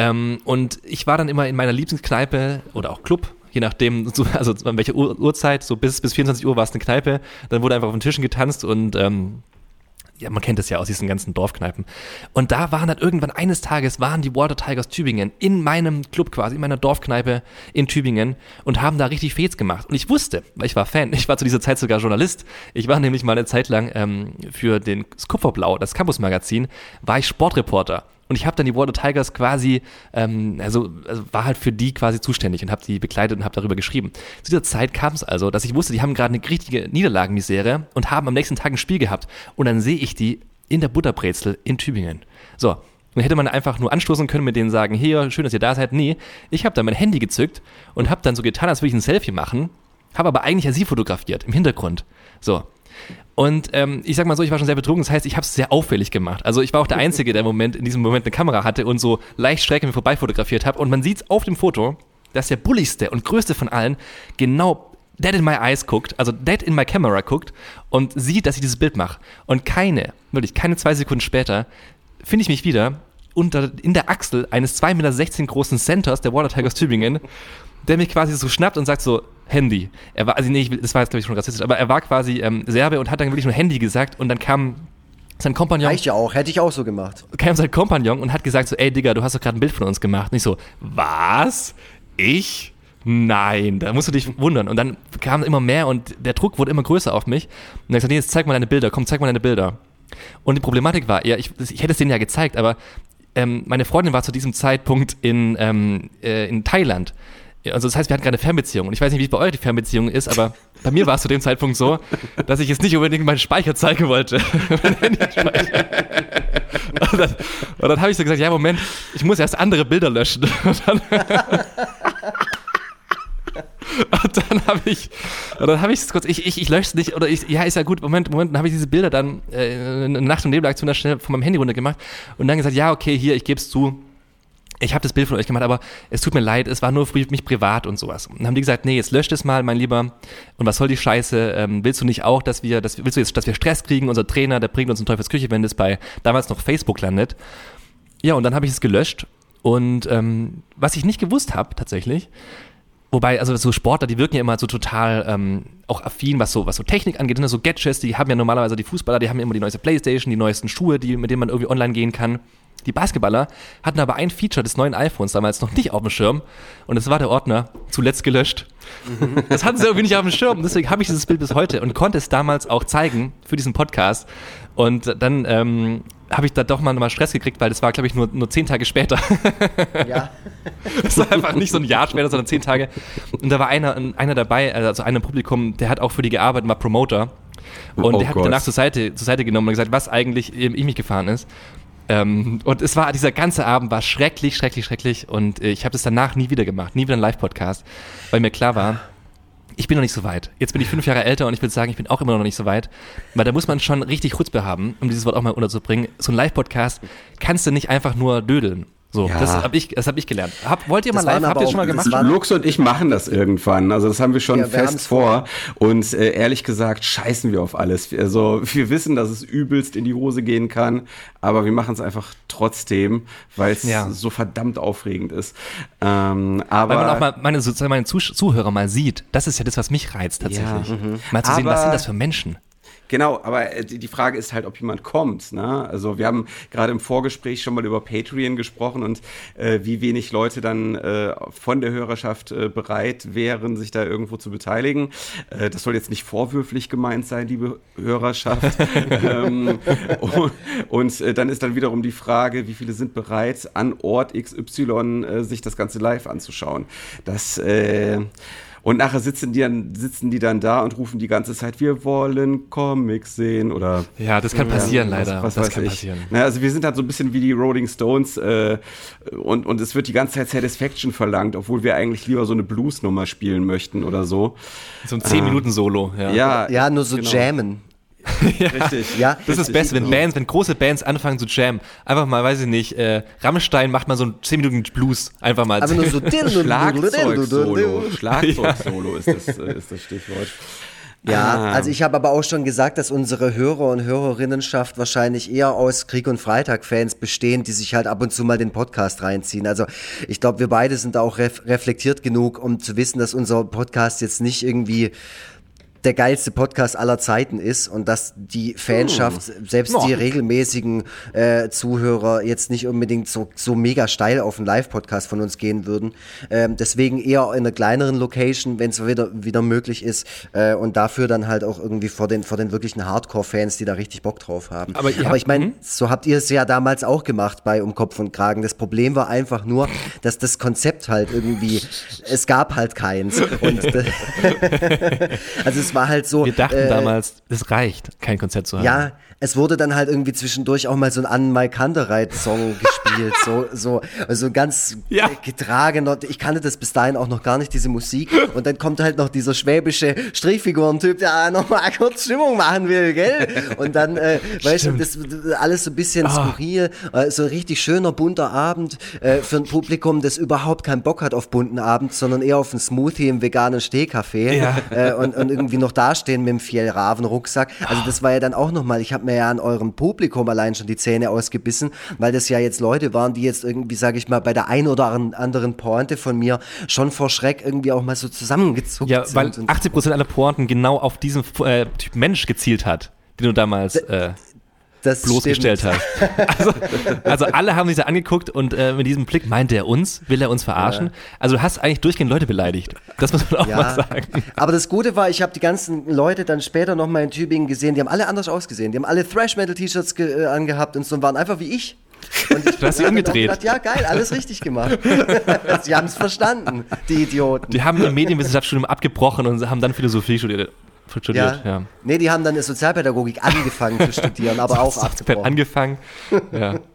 Speaker 3: Ähm, und ich war dann immer in meiner Lieblingskneipe oder auch Club, je nachdem, so, also an welcher Uhr, Uhrzeit, so bis, bis 24 Uhr war es eine Kneipe. Dann wurde einfach auf den Tischen getanzt und ähm, ja, man kennt das ja aus diesen ganzen Dorfkneipen. Und da waren dann irgendwann eines Tages waren die Water Tigers Tübingen in meinem Club quasi, in meiner Dorfkneipe in Tübingen und haben da richtig Fets gemacht. Und ich wusste, weil ich war Fan, ich war zu dieser Zeit sogar Journalist. Ich war nämlich mal eine Zeit lang ähm, für den Kupferblau, das Campus-Magazin, war ich Sportreporter. Und ich habe dann die Water Tigers quasi, ähm, also, also war halt für die quasi zuständig und habe die begleitet und habe darüber geschrieben. Zu dieser Zeit kam es also, dass ich wusste, die haben gerade eine richtige Niederlagenmisere und haben am nächsten Tag ein Spiel gehabt. Und dann sehe ich die in der Butterbrezel in Tübingen. So, dann hätte man einfach nur anstoßen können, mit denen sagen, hier, schön, dass ihr da seid. Nee, ich habe dann mein Handy gezückt und habe dann so getan, als würde ich ein Selfie machen, habe aber eigentlich ja sie fotografiert im Hintergrund. So, und ähm, ich sag mal so, ich war schon sehr betrunken, das heißt, ich habe es sehr auffällig gemacht. Also ich war auch der Einzige, der im Moment in diesem Moment eine Kamera hatte und so leicht schräg mir vorbei fotografiert habe. Und man sieht auf dem Foto, dass der bulligste und größte von allen genau dead in my eyes guckt, also dead in my camera guckt und sieht, dass ich dieses Bild mache. Und keine, wirklich keine zwei Sekunden später, finde ich mich wieder unter, in der Achsel eines 2,16 Meter großen Centers der Water Tigers Tübingen, der mich quasi so schnappt und sagt so, Handy. Er war, also nee, das war jetzt glaube ich schon rassistisch, aber er war quasi ähm, Serbe und hat dann wirklich nur Handy gesagt und dann kam sein Kompagnon.
Speaker 2: Reicht ja auch, hätte ich auch so gemacht.
Speaker 3: Kam sein Kompagnon und hat gesagt so, ey Digga, du hast doch gerade ein Bild von uns gemacht. Nicht so, was? Ich? Nein, da musst du dich wundern. Und dann kam immer mehr und der Druck wurde immer größer auf mich. Und er hat gesagt, nee, jetzt zeig mal deine Bilder, komm, zeig mal deine Bilder. Und die Problematik war, ja, ich, ich hätte es denen ja gezeigt, aber ähm, meine Freundin war zu diesem Zeitpunkt in, ähm, äh, in Thailand. Also das heißt, wir hatten gerade eine Fernbeziehung. Und ich weiß nicht, wie es bei euch die Fernbeziehung ist, aber bei mir war es zu dem Zeitpunkt so, dass ich jetzt nicht unbedingt meinen Speicher zeigen wollte. und dann, dann habe ich so gesagt, ja, Moment, ich muss erst andere Bilder löschen. Und dann, und dann habe ich, dann habe ich es kurz, ich, ich, ich lösche es nicht, oder ich, ja, ist ja gut, Moment, Moment, dann habe ich diese Bilder dann äh, eine Nacht- und Nebelaktion schnell von meinem Handy runter gemacht und dann gesagt, ja, okay, hier, ich gebe es zu, ich habe das Bild von euch gemacht, aber es tut mir leid, es war nur für mich privat und sowas. Und dann haben die gesagt, nee, jetzt löscht es mal, mein Lieber. Und was soll die Scheiße? Ähm, willst du nicht auch, dass wir, dass, willst du jetzt, dass wir Stress kriegen? Unser Trainer, der bringt uns in Teufelsküche, wenn das bei damals noch Facebook landet. Ja, und dann habe ich es gelöscht. Und ähm, was ich nicht gewusst habe, tatsächlich, wobei, also so Sportler, die wirken ja immer so total ähm, auch affin, was so, was so Technik angeht, ne? so Gadgets, die haben ja normalerweise die Fußballer, die haben ja immer die neueste Playstation, die neuesten Schuhe, die, mit denen man irgendwie online gehen kann. Die Basketballer hatten aber ein Feature des neuen iPhones damals noch nicht auf dem Schirm und es war der Ordner zuletzt gelöscht. Mhm. Das hatten sie irgendwie nicht auf dem Schirm. Deswegen habe ich dieses Bild bis heute und konnte es damals auch zeigen für diesen Podcast. Und dann ähm, habe ich da doch mal, mal Stress gekriegt, weil das war, glaube ich, nur, nur zehn Tage später. Ja. Das war einfach nicht so ein Jahr später, sondern zehn Tage. Und da war einer, einer dabei, also einer im Publikum, der hat auch für die gearbeitet, war Promoter. Und oh der hat Gott. danach zur Seite, zur Seite genommen und gesagt, was eigentlich ich mich gefahren ist. Ähm, und es war, dieser ganze Abend war schrecklich, schrecklich, schrecklich. Und äh, ich habe das danach nie wieder gemacht, nie wieder ein Live-Podcast, weil mir klar war, ich bin noch nicht so weit. Jetzt bin ich fünf Jahre älter und ich würde sagen, ich bin auch immer noch nicht so weit. Weil da muss man schon richtig Chutzpe haben, um dieses Wort auch mal unterzubringen. So ein Live-Podcast kannst du nicht einfach nur dödeln. So, ja. das habe ich, das hab ich gelernt. Hab, wollt ihr mal live? Habt ihr schon mal gemacht?
Speaker 1: Lux und ich machen das irgendwann. Also das haben wir schon ja, wir fest vor. Und äh, ehrlich gesagt scheißen wir auf alles. Also wir wissen, dass es übelst in die Hose gehen kann, aber wir machen es einfach trotzdem, weil es ja. so verdammt aufregend ist. Ähm, aber
Speaker 3: weil man auch mal meine, sozusagen meine Zuhörer mal sieht. Das ist ja das, was mich reizt tatsächlich. Ja, mhm. Mal zu aber sehen, was sind das für Menschen?
Speaker 1: Genau, aber äh, die Frage ist halt, ob jemand kommt. Ne? Also wir haben gerade im Vorgespräch schon mal über Patreon gesprochen und äh, wie wenig Leute dann äh, von der Hörerschaft äh, bereit wären, sich da irgendwo zu beteiligen. Äh, das soll jetzt nicht vorwürflich gemeint sein, liebe Hörerschaft. ähm, und, und äh, dann ist dann wiederum die Frage, wie viele sind bereit, an Ort XY sich das Ganze live anzuschauen. Das Und nachher sitzen die, dann, sitzen die dann da und rufen die ganze Zeit, wir wollen Comics sehen oder.
Speaker 3: Ja, das kann passieren,
Speaker 1: ja,
Speaker 3: leider.
Speaker 1: Was, was
Speaker 3: das kann
Speaker 1: ich.
Speaker 3: passieren.
Speaker 1: Na, also wir sind halt so ein bisschen wie die Rolling Stones äh, und, und es wird die ganze Zeit Satisfaction verlangt, obwohl wir eigentlich lieber so eine Blues-Nummer spielen möchten oder so.
Speaker 3: So ein 10-Minuten-Solo, ja.
Speaker 1: Ja,
Speaker 2: Ja, nur so
Speaker 1: genau.
Speaker 2: jammen.
Speaker 1: Richtig.
Speaker 2: Ja,
Speaker 3: Das ist das Beste, wenn. Bands, wenn große Bands anfangen zu jammen. Einfach mal, weiß ich nicht, äh, Rammstein macht mal so ein 10 Minuten Blues. Einfach mal.
Speaker 2: aber nur so
Speaker 1: Schlagzeug-Solo. Schlagzeug-Solo ist, das, äh, ist das Stichwort.
Speaker 2: Ja,
Speaker 1: Ah.
Speaker 2: also ich habe aber auch schon gesagt, dass unsere Hörer und Hörerinnenschaft wahrscheinlich eher aus Krieg und Freitag-Fans bestehen, die sich halt ab und zu mal den Podcast reinziehen. Also ich glaube, wir beide sind da auch ref reflektiert genug, um zu wissen, dass unser Podcast jetzt nicht irgendwie der geilste Podcast aller Zeiten ist und dass die Fanschaft, selbst die
Speaker 3: Ja.
Speaker 2: regelmäßigen äh, Zuhörer jetzt nicht unbedingt so, so mega steil auf einen Live-Podcast von uns gehen würden. Ähm, deswegen eher in einer kleineren Location, wenn es wieder, wieder möglich ist äh, und dafür dann halt auch irgendwie vor den, vor den wirklichen Hardcore-Fans, die da richtig Bock drauf haben.
Speaker 3: Aber
Speaker 2: Aber ich meine,
Speaker 3: mhm.
Speaker 2: so habt ihr es ja damals auch gemacht bei Um Kopf und Kragen. Das Problem war einfach nur, dass das Konzept halt irgendwie, es gab halt keins. Und, also es war halt so.
Speaker 3: Wir dachten
Speaker 2: äh,
Speaker 3: damals, es reicht, kein Konzert zu haben.
Speaker 2: Ja, es wurde dann halt irgendwie zwischendurch auch mal so ein Anne Kantereit-Song gespielt. So, so, also ganz
Speaker 3: Ja.
Speaker 2: getragener. Ich kannte das bis dahin auch noch gar nicht, diese Musik. Und dann kommt halt noch dieser schwäbische Strichfigurentyp, der nochmal kurz Stimmung machen will, gell? Und dann, äh, weißt du, das, alles so ein bisschen
Speaker 3: Ah.
Speaker 2: skurril. Äh, so ein richtig schöner, bunter Abend äh, für ein Publikum, das überhaupt keinen Bock hat auf bunten Abend, sondern eher auf einen Smoothie im veganen Stehcafé.
Speaker 3: Ja.
Speaker 2: Äh, und, und irgendwie noch dastehen mit dem Fjellraven-Rucksack. Also das war ja dann auch nochmal, ich habe mir ja an eurem Publikum allein schon die Zähne ausgebissen, weil das ja jetzt Leute waren, die jetzt irgendwie, sage ich mal, bei der ein oder anderen Pointe von mir schon vor Schreck irgendwie auch mal so zusammengezuckt
Speaker 3: Ja,
Speaker 2: sind.
Speaker 3: weil
Speaker 2: und
Speaker 3: 80% aller Pointen genau auf diesen äh, Typ Mensch gezielt hat, den du damals äh,
Speaker 2: das
Speaker 3: bloßgestellt
Speaker 2: stimmt.
Speaker 3: hast. Also, also alle haben sich da angeguckt und äh, mit diesem Blick meint er uns, will er uns verarschen. Also du hast eigentlich durchgehend Leute beleidigt. Das muss man auch mal sagen.
Speaker 2: Aber das Gute war, ich habe die ganzen Leute dann später nochmal in Tübingen gesehen, die haben alle anders ausgesehen. Die haben alle Thrash-Metal-T-Shirts äh, angehabt und so und waren einfach wie ich. Und ich
Speaker 3: Du hast sie umgedreht.
Speaker 2: Gedacht, ja, geil, alles richtig gemacht. Sie haben es verstanden, die Idioten.
Speaker 3: Die haben ihr Medienwissenschaftsstudium abgebrochen und haben dann Philosophie studiert. Studiert ja.
Speaker 2: Nee, die haben dann eine Sozialpädagogik angefangen zu studieren, aber auch abgebrochen.
Speaker 3: angefangen. Ja.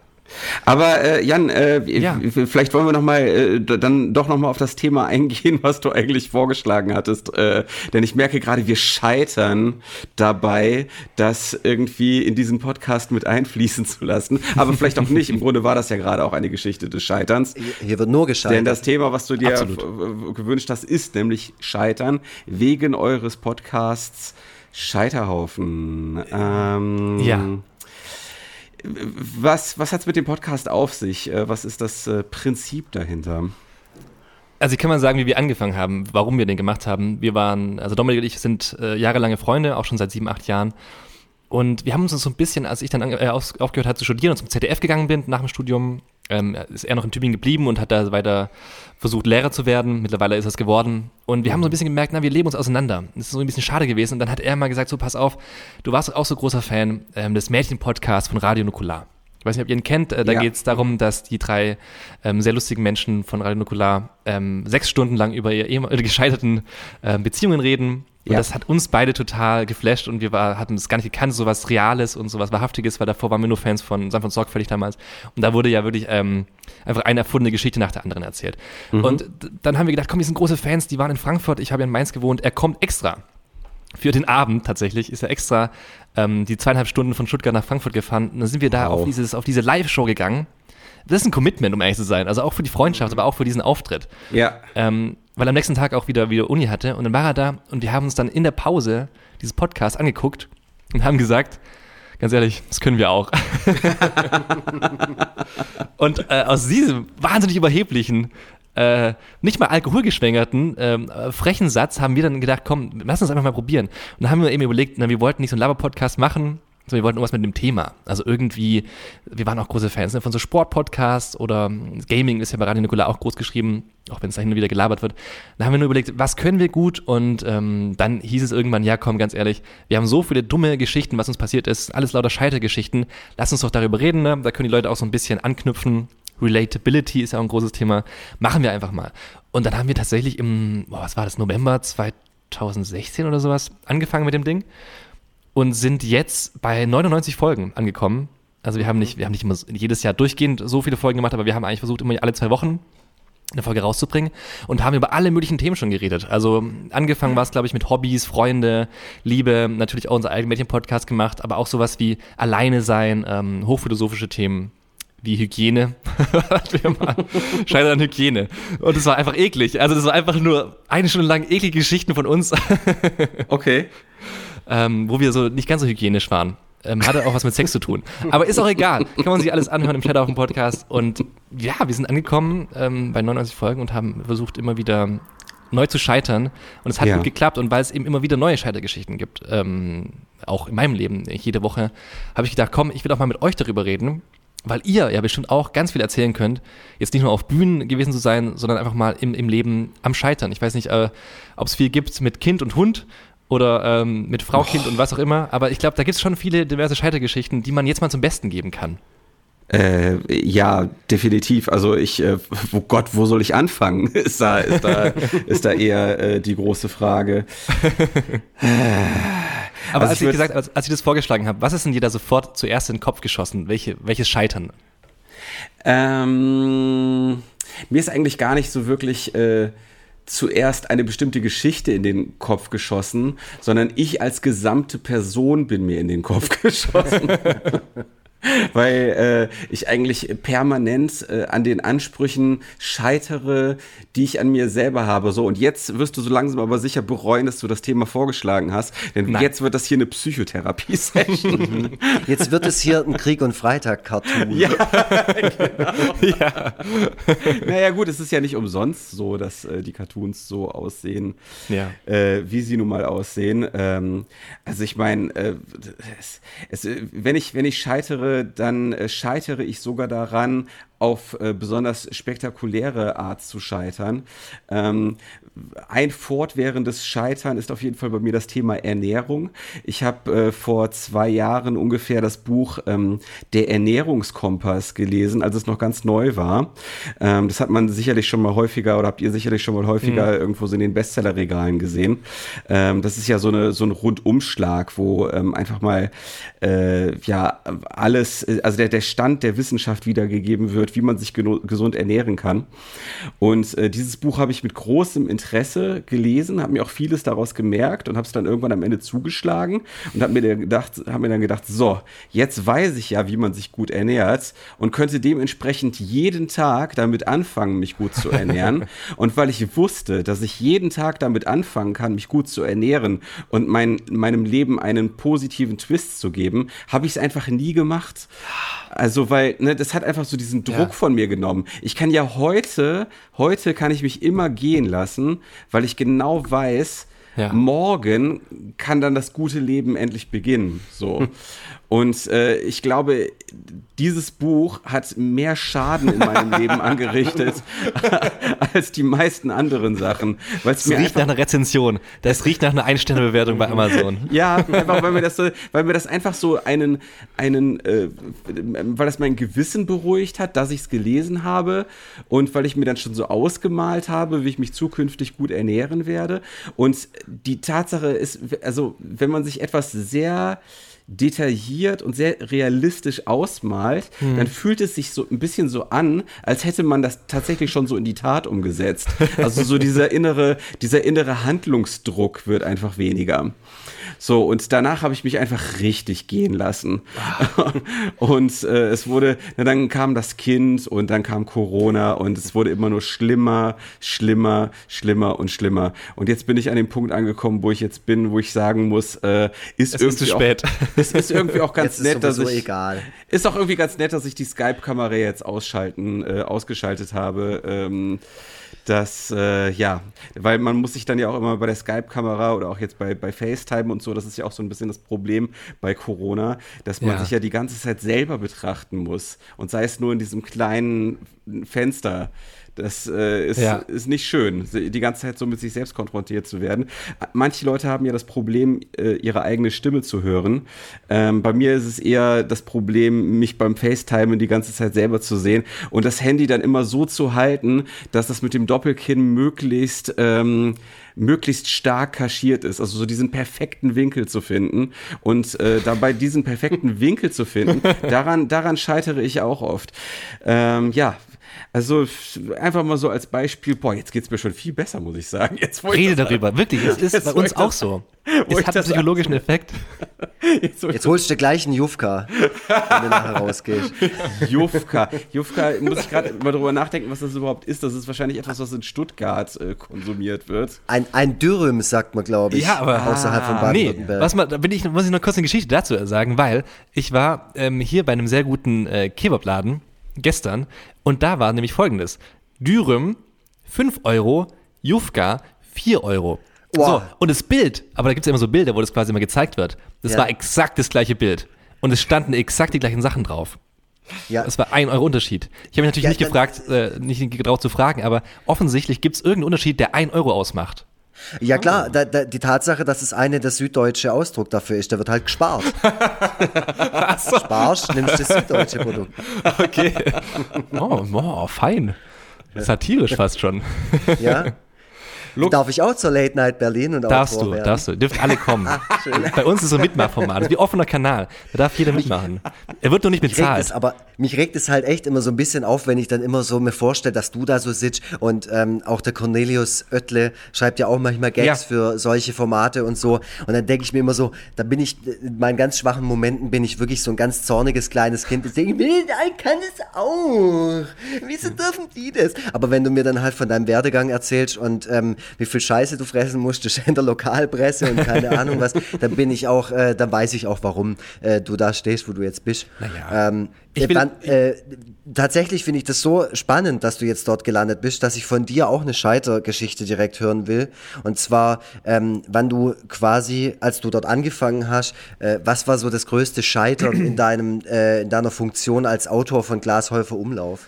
Speaker 1: Aber äh, Jan, äh,
Speaker 3: Ja.
Speaker 1: vielleicht wollen wir noch mal äh, dann doch noch mal auf das Thema eingehen, was du eigentlich vorgeschlagen hattest, äh, denn ich merke gerade, wir scheitern dabei, das irgendwie in diesen Podcast mit einfließen zu lassen. Aber vielleicht auch nicht. Im Grunde war das ja gerade auch eine Geschichte des Scheiterns.
Speaker 2: Hier wird nur gescheitert.
Speaker 1: Denn das Thema, was du dir gewünscht hast, ist nämlich Scheitern wegen eures Podcasts Scheiterhaufen. Ähm,
Speaker 3: Ja.
Speaker 1: Was, was hat es mit dem Podcast auf sich? Äh, Was ist das äh, Prinzip dahinter?
Speaker 3: Also ich kann mal sagen, wie wir angefangen haben, warum wir den gemacht haben. Wir waren, also Dominik und ich sind äh, jahrelange Freunde, auch schon seit sieben, acht Jahren. Und wir haben uns so ein bisschen, als ich dann aufgehört habe zu studieren und zum ZDF gegangen bin nach dem Studium, ähm, ist er noch in Tübingen geblieben und hat da weiter versucht, Lehrer zu werden. Mittlerweile ist er es geworden. Und wir haben so ein bisschen gemerkt, na, wir leben uns auseinander. Das ist so ein bisschen schade gewesen. Und dann hat er mal gesagt, so pass auf, du warst auch so großer Fan ähm, des Mädchen-Podcasts von Radio Nukular. Ich weiß nicht, ob ihr ihn kennt. Äh, da
Speaker 1: Ja.
Speaker 3: geht es darum, dass die drei ähm, sehr lustigen Menschen von Radio Nukular ähm, sechs Stunden lang über ihre ihre gescheiterten ähm, Beziehungen reden. Und
Speaker 1: Ja.
Speaker 3: das hat uns beide total geflasht und wir war, hatten es gar nicht gekannt, so was Reales und so was Wahrhaftiges, weil davor waren wir nur Fans von Sanft und Sorgfältig damals. Und da wurde ja wirklich ähm, einfach eine erfundene Geschichte nach der anderen erzählt. Und d- dann haben wir gedacht, komm, wir sind große Fans, die waren in Frankfurt, ich habe ja in Mainz gewohnt, er kommt extra für den Abend tatsächlich ist er extra ähm, die zweieinhalb Stunden von Stuttgart nach Frankfurt gefahren. Und dann sind wir da
Speaker 1: Wow.
Speaker 3: auf, dieses, auf diese Live-Show gegangen. Das ist ein Commitment, um ehrlich zu sein. Also auch für die Freundschaft, aber auch für diesen Auftritt.
Speaker 1: Ja.
Speaker 3: Ähm, weil am nächsten Tag auch wieder, wieder Uni hatte. Und dann war er da und wir haben uns dann in der Pause dieses Podcast angeguckt und haben gesagt, ganz ehrlich, das können wir auch. und äh, aus diesem wahnsinnig überheblichen, äh, nicht mal alkoholgeschwängerten, ähm, äh, frechen Satz haben wir dann gedacht, komm, lass uns einfach mal probieren. Und dann haben wir eben überlegt, na, wir wollten nicht so einen Laber-Podcast machen, sondern wir wollten irgendwas mit dem Thema. Also irgendwie, wir waren auch große Fans ne, von so Sport-Podcasts oder ähm, Gaming ist ja bei Radio Nikola auch groß geschrieben, auch wenn es da hin und wieder gelabert wird. Dann haben wir nur überlegt, was können wir gut und ähm, dann hieß es irgendwann, ja komm, ganz ehrlich, wir haben so viele dumme Geschichten, was uns passiert ist, alles lauter Scheitergeschichten, lass uns doch darüber reden, ne? da können die Leute auch so ein bisschen anknüpfen Relatability ist ja auch ein großes Thema. Machen wir einfach mal. Und dann haben wir tatsächlich im, boah, was war das, November 2016 oder sowas angefangen mit dem Ding und sind jetzt bei 99 Folgen angekommen. Also wir haben nicht, wir haben nicht immer jedes Jahr durchgehend so viele Folgen gemacht, aber wir haben eigentlich versucht, immer alle zwei Wochen eine Folge rauszubringen und haben über alle möglichen Themen schon geredet. Also angefangen war es, glaube ich, mit Hobbys, Freunde, Liebe, natürlich auch unser eigenen Mädchen-Podcast gemacht, aber auch sowas wie Alleine sein, ähm, hochphilosophische Themen wie Hygiene. Scheitern an Hygiene. Und es war einfach eklig. Also das war einfach nur eine Stunde lang eklige Geschichten von uns.
Speaker 1: okay.
Speaker 3: Ähm, wo wir so nicht ganz so hygienisch waren. Ähm, hatte auch was mit Sex zu tun. Aber ist auch egal. Kann man sich alles anhören im Chat auf dem Podcast. Und ja, wir sind angekommen ähm, bei 99 Folgen und haben versucht, immer wieder neu zu scheitern. Und es hat ja. gut geklappt. Und weil es eben immer wieder neue Scheitergeschichten gibt, ähm, auch in meinem Leben, jede Woche, habe ich gedacht, komm, ich will auch mal mit euch darüber reden. Weil ihr ja bestimmt auch ganz viel erzählen könnt, jetzt nicht nur auf Bühnen gewesen zu sein, sondern einfach mal im, im Leben am Scheitern. Ich weiß nicht, äh, ob es viel gibt mit Kind und Hund oder ähm, mit Frau, Kind und was auch immer. Aber ich glaube, da gibt es schon viele diverse Scheitergeschichten, die man jetzt mal zum Besten geben kann.
Speaker 1: Äh, ja, definitiv. Also ich, äh, wo Gott, wo soll ich anfangen? Ist da, ist da, ist da eher äh, die große Frage.
Speaker 3: Aber also als ich, gesagt, als, als ich das vorgeschlagen habe, was ist denn dir da sofort zuerst in den Kopf geschossen? Welche, welches Scheitern?
Speaker 1: Ähm, mir ist eigentlich gar nicht so wirklich äh, zuerst eine bestimmte Geschichte in den Kopf geschossen, sondern ich als gesamte Person bin mir in den Kopf geschossen. weil äh, ich eigentlich permanent äh, an den Ansprüchen scheitere, die ich an mir selber habe. So, und jetzt wirst du so langsam aber sicher bereuen, dass du das Thema vorgeschlagen hast, denn Nein. jetzt wird das hier eine Psychotherapie-Session.
Speaker 2: Jetzt wird es hier ein Krieg- und Freitag-Cartoon. Ja,
Speaker 1: genau. ja. Naja, gut, es ist ja nicht umsonst so, dass äh, die Cartoons so aussehen, ja. äh, wie sie nun mal aussehen. Ähm, also ich meine, äh, wenn ich, wenn ich scheitere, dann äh, scheitere ich sogar daran, auf äh, besonders spektakuläre Art zu scheitern. Ähm, ein fortwährendes Scheitern ist auf jeden Fall bei mir das Thema Ernährung. Ich habe äh, vor zwei Jahren ungefähr das Buch ähm, Der Ernährungskompass gelesen, als es noch ganz neu war. Ähm, das hat man sicherlich schon mal häufiger oder habt ihr sicherlich schon mal häufiger mhm. irgendwo so in den Bestsellerregalen gesehen. Ähm, das ist ja so, eine, so ein Rundumschlag, wo ähm, einfach mal äh, ja alles, also der, der Stand der Wissenschaft wiedergegeben wird, wie man sich gesund ernähren kann. Und äh, dieses Buch habe ich mit großem Interesse gelesen, habe mir auch vieles daraus gemerkt und habe es dann irgendwann am Ende zugeschlagen und habe mir, gedacht, hab mir dann gedacht, so, jetzt weiß ich ja, wie man sich gut ernährt und könnte dementsprechend jeden Tag damit anfangen, mich gut zu ernähren. und weil ich wusste, dass ich jeden Tag damit anfangen kann, mich gut zu ernähren und mein, meinem Leben einen positiven Twist zu geben, habe ich es einfach nie gemacht. Also, weil, ne, das hat einfach so diesen Druck ja. von mir genommen. Ich kann ja heute, heute kann ich mich immer gehen lassen, weil ich genau weiß, ja. morgen kann dann das gute Leben endlich beginnen. So. Und äh, ich glaube, dieses Buch hat mehr Schaden in meinem Leben angerichtet als die meisten anderen Sachen.
Speaker 3: Es riecht nach einer Rezension. Das riecht nach einer Einstellbewertung bei Amazon.
Speaker 1: ja, einfach weil mir das so, weil mir das einfach so einen, einen, äh, weil das mein Gewissen beruhigt hat, dass ich es gelesen habe und weil ich mir dann schon so ausgemalt habe, wie ich mich zukünftig gut ernähren werde. Und die Tatsache ist, also wenn man sich etwas sehr detailliert und sehr realistisch ausmalt, hm. dann fühlt es sich so ein bisschen so an, als hätte man das tatsächlich schon so in die Tat umgesetzt. Also so dieser innere, dieser innere Handlungsdruck wird einfach weniger. So, und danach habe ich mich einfach richtig gehen lassen. und äh, es wurde, na, dann kam das Kind und dann kam Corona und es wurde immer nur schlimmer, schlimmer, schlimmer und schlimmer. Und jetzt bin ich an dem Punkt angekommen, wo ich jetzt bin, wo ich sagen muss, äh, ist es irgendwie ist zu spät. Auch, es ist irgendwie auch ganz nett, dass ich
Speaker 2: egal.
Speaker 1: ist auch irgendwie ganz nett, dass ich die Skype-Kamera jetzt ausschalten, äh, ausgeschaltet habe. Ähm, dass, äh, ja, weil man muss sich dann ja auch immer bei der Skype-Kamera oder auch jetzt bei, bei FaceTime und so, das ist ja auch so ein bisschen das Problem bei Corona, dass man ja. sich ja die ganze Zeit selber betrachten muss und sei es nur in diesem kleinen Fenster Das äh, ist, ja. ist nicht schön, die ganze Zeit so mit sich selbst konfrontiert zu werden. Manche Leute haben ja das Problem, äh, ihre eigene Stimme zu hören. Ähm, bei mir ist es eher das Problem, mich beim FaceTime die ganze Zeit selber zu sehen und das Handy dann immer so zu halten, dass das mit dem Doppelkinn möglichst ähm, möglichst stark kaschiert ist, also so diesen perfekten Winkel zu finden und äh, dabei diesen perfekten Winkel zu finden, daran daran scheitere ich auch oft. Ähm, ja, also einfach mal so als Beispiel, boah, jetzt geht's mir schon viel besser, muss ich sagen. Jetzt,
Speaker 3: Rede darüber, wirklich, es ist bei uns auch so. Es hat einen psychologischen Effekt.
Speaker 2: Jetzt, jetzt holst du gleich einen Jufka, wenn du nachher rausgehst.
Speaker 1: Jufka. Jufka, muss ich gerade mal drüber nachdenken, was das überhaupt ist. Das ist wahrscheinlich etwas, was in Stuttgart äh, konsumiert wird.
Speaker 2: Ein, ein Dürüm, sagt man, glaube ich.
Speaker 3: Ja, aber außerhalb von Baden-Württemberg. Nee, was mal, da bin ich, muss ich noch kurz eine Geschichte dazu sagen, weil ich war ähm, hier bei einem sehr guten äh, Kebabladen gestern und da war nämlich folgendes. Dürüm 5 Euro, Jufka 4 Euro. Wow. So, und das Bild, aber da gibt es ja immer so Bilder, wo das quasi immer gezeigt wird. Das ja. war exakt das gleiche Bild. Und es standen exakt die gleichen Sachen drauf. Ja. Das war ein Euro Unterschied. Ich habe mich natürlich ja, nicht gefragt, äh, nicht getraut zu fragen, aber offensichtlich gibt es irgendeinen Unterschied, der ein Euro ausmacht.
Speaker 2: Ja klar, da, da, die Tatsache, dass es eine der süddeutsche Ausdruck dafür ist, da wird halt gespart. so. Sparst, nimmst das süddeutsche Produkt.
Speaker 3: Okay. Oh, oh fein. Satirisch fast schon.
Speaker 2: Ja. Look. Darf ich auch zur Late Night Berlin und
Speaker 3: Darfst du, werden? darfst du. Dürft alle kommen. Bei uns ist so ein Mitmachformat. Das ist wie offener Kanal. Da darf jeder mitmachen. Er wird nur nicht bezahlt.
Speaker 2: aber mich regt es halt echt immer so ein bisschen auf, wenn ich dann immer so mir vorstelle, dass du da so sitzt und ähm, auch der Cornelius Oettle schreibt ja auch manchmal Gags ja. für solche Formate und so. Und dann denke ich mir immer so, da bin ich, in meinen ganz schwachen Momenten bin ich wirklich so ein ganz zorniges kleines Kind. Ich denke, ich kann es auch. Wieso dürfen die das? Aber wenn du mir dann halt von deinem Werdegang erzählst und ähm, wie viel Scheiße du fressen musstest in der Lokalpresse und keine Ahnung was, dann bin ich auch, äh, dann weiß ich auch, warum äh, du da stehst, wo du jetzt bist. Naja. Ähm, ich will, dann, äh, tatsächlich finde ich das so spannend, dass du jetzt dort gelandet bist, dass ich von dir auch eine Scheitergeschichte direkt hören will. Und zwar, ähm, wann du quasi, als du dort angefangen hast, äh, was war so das größte Scheitern in deinem, äh, in deiner Funktion als Autor von Glashäufer Umlauf?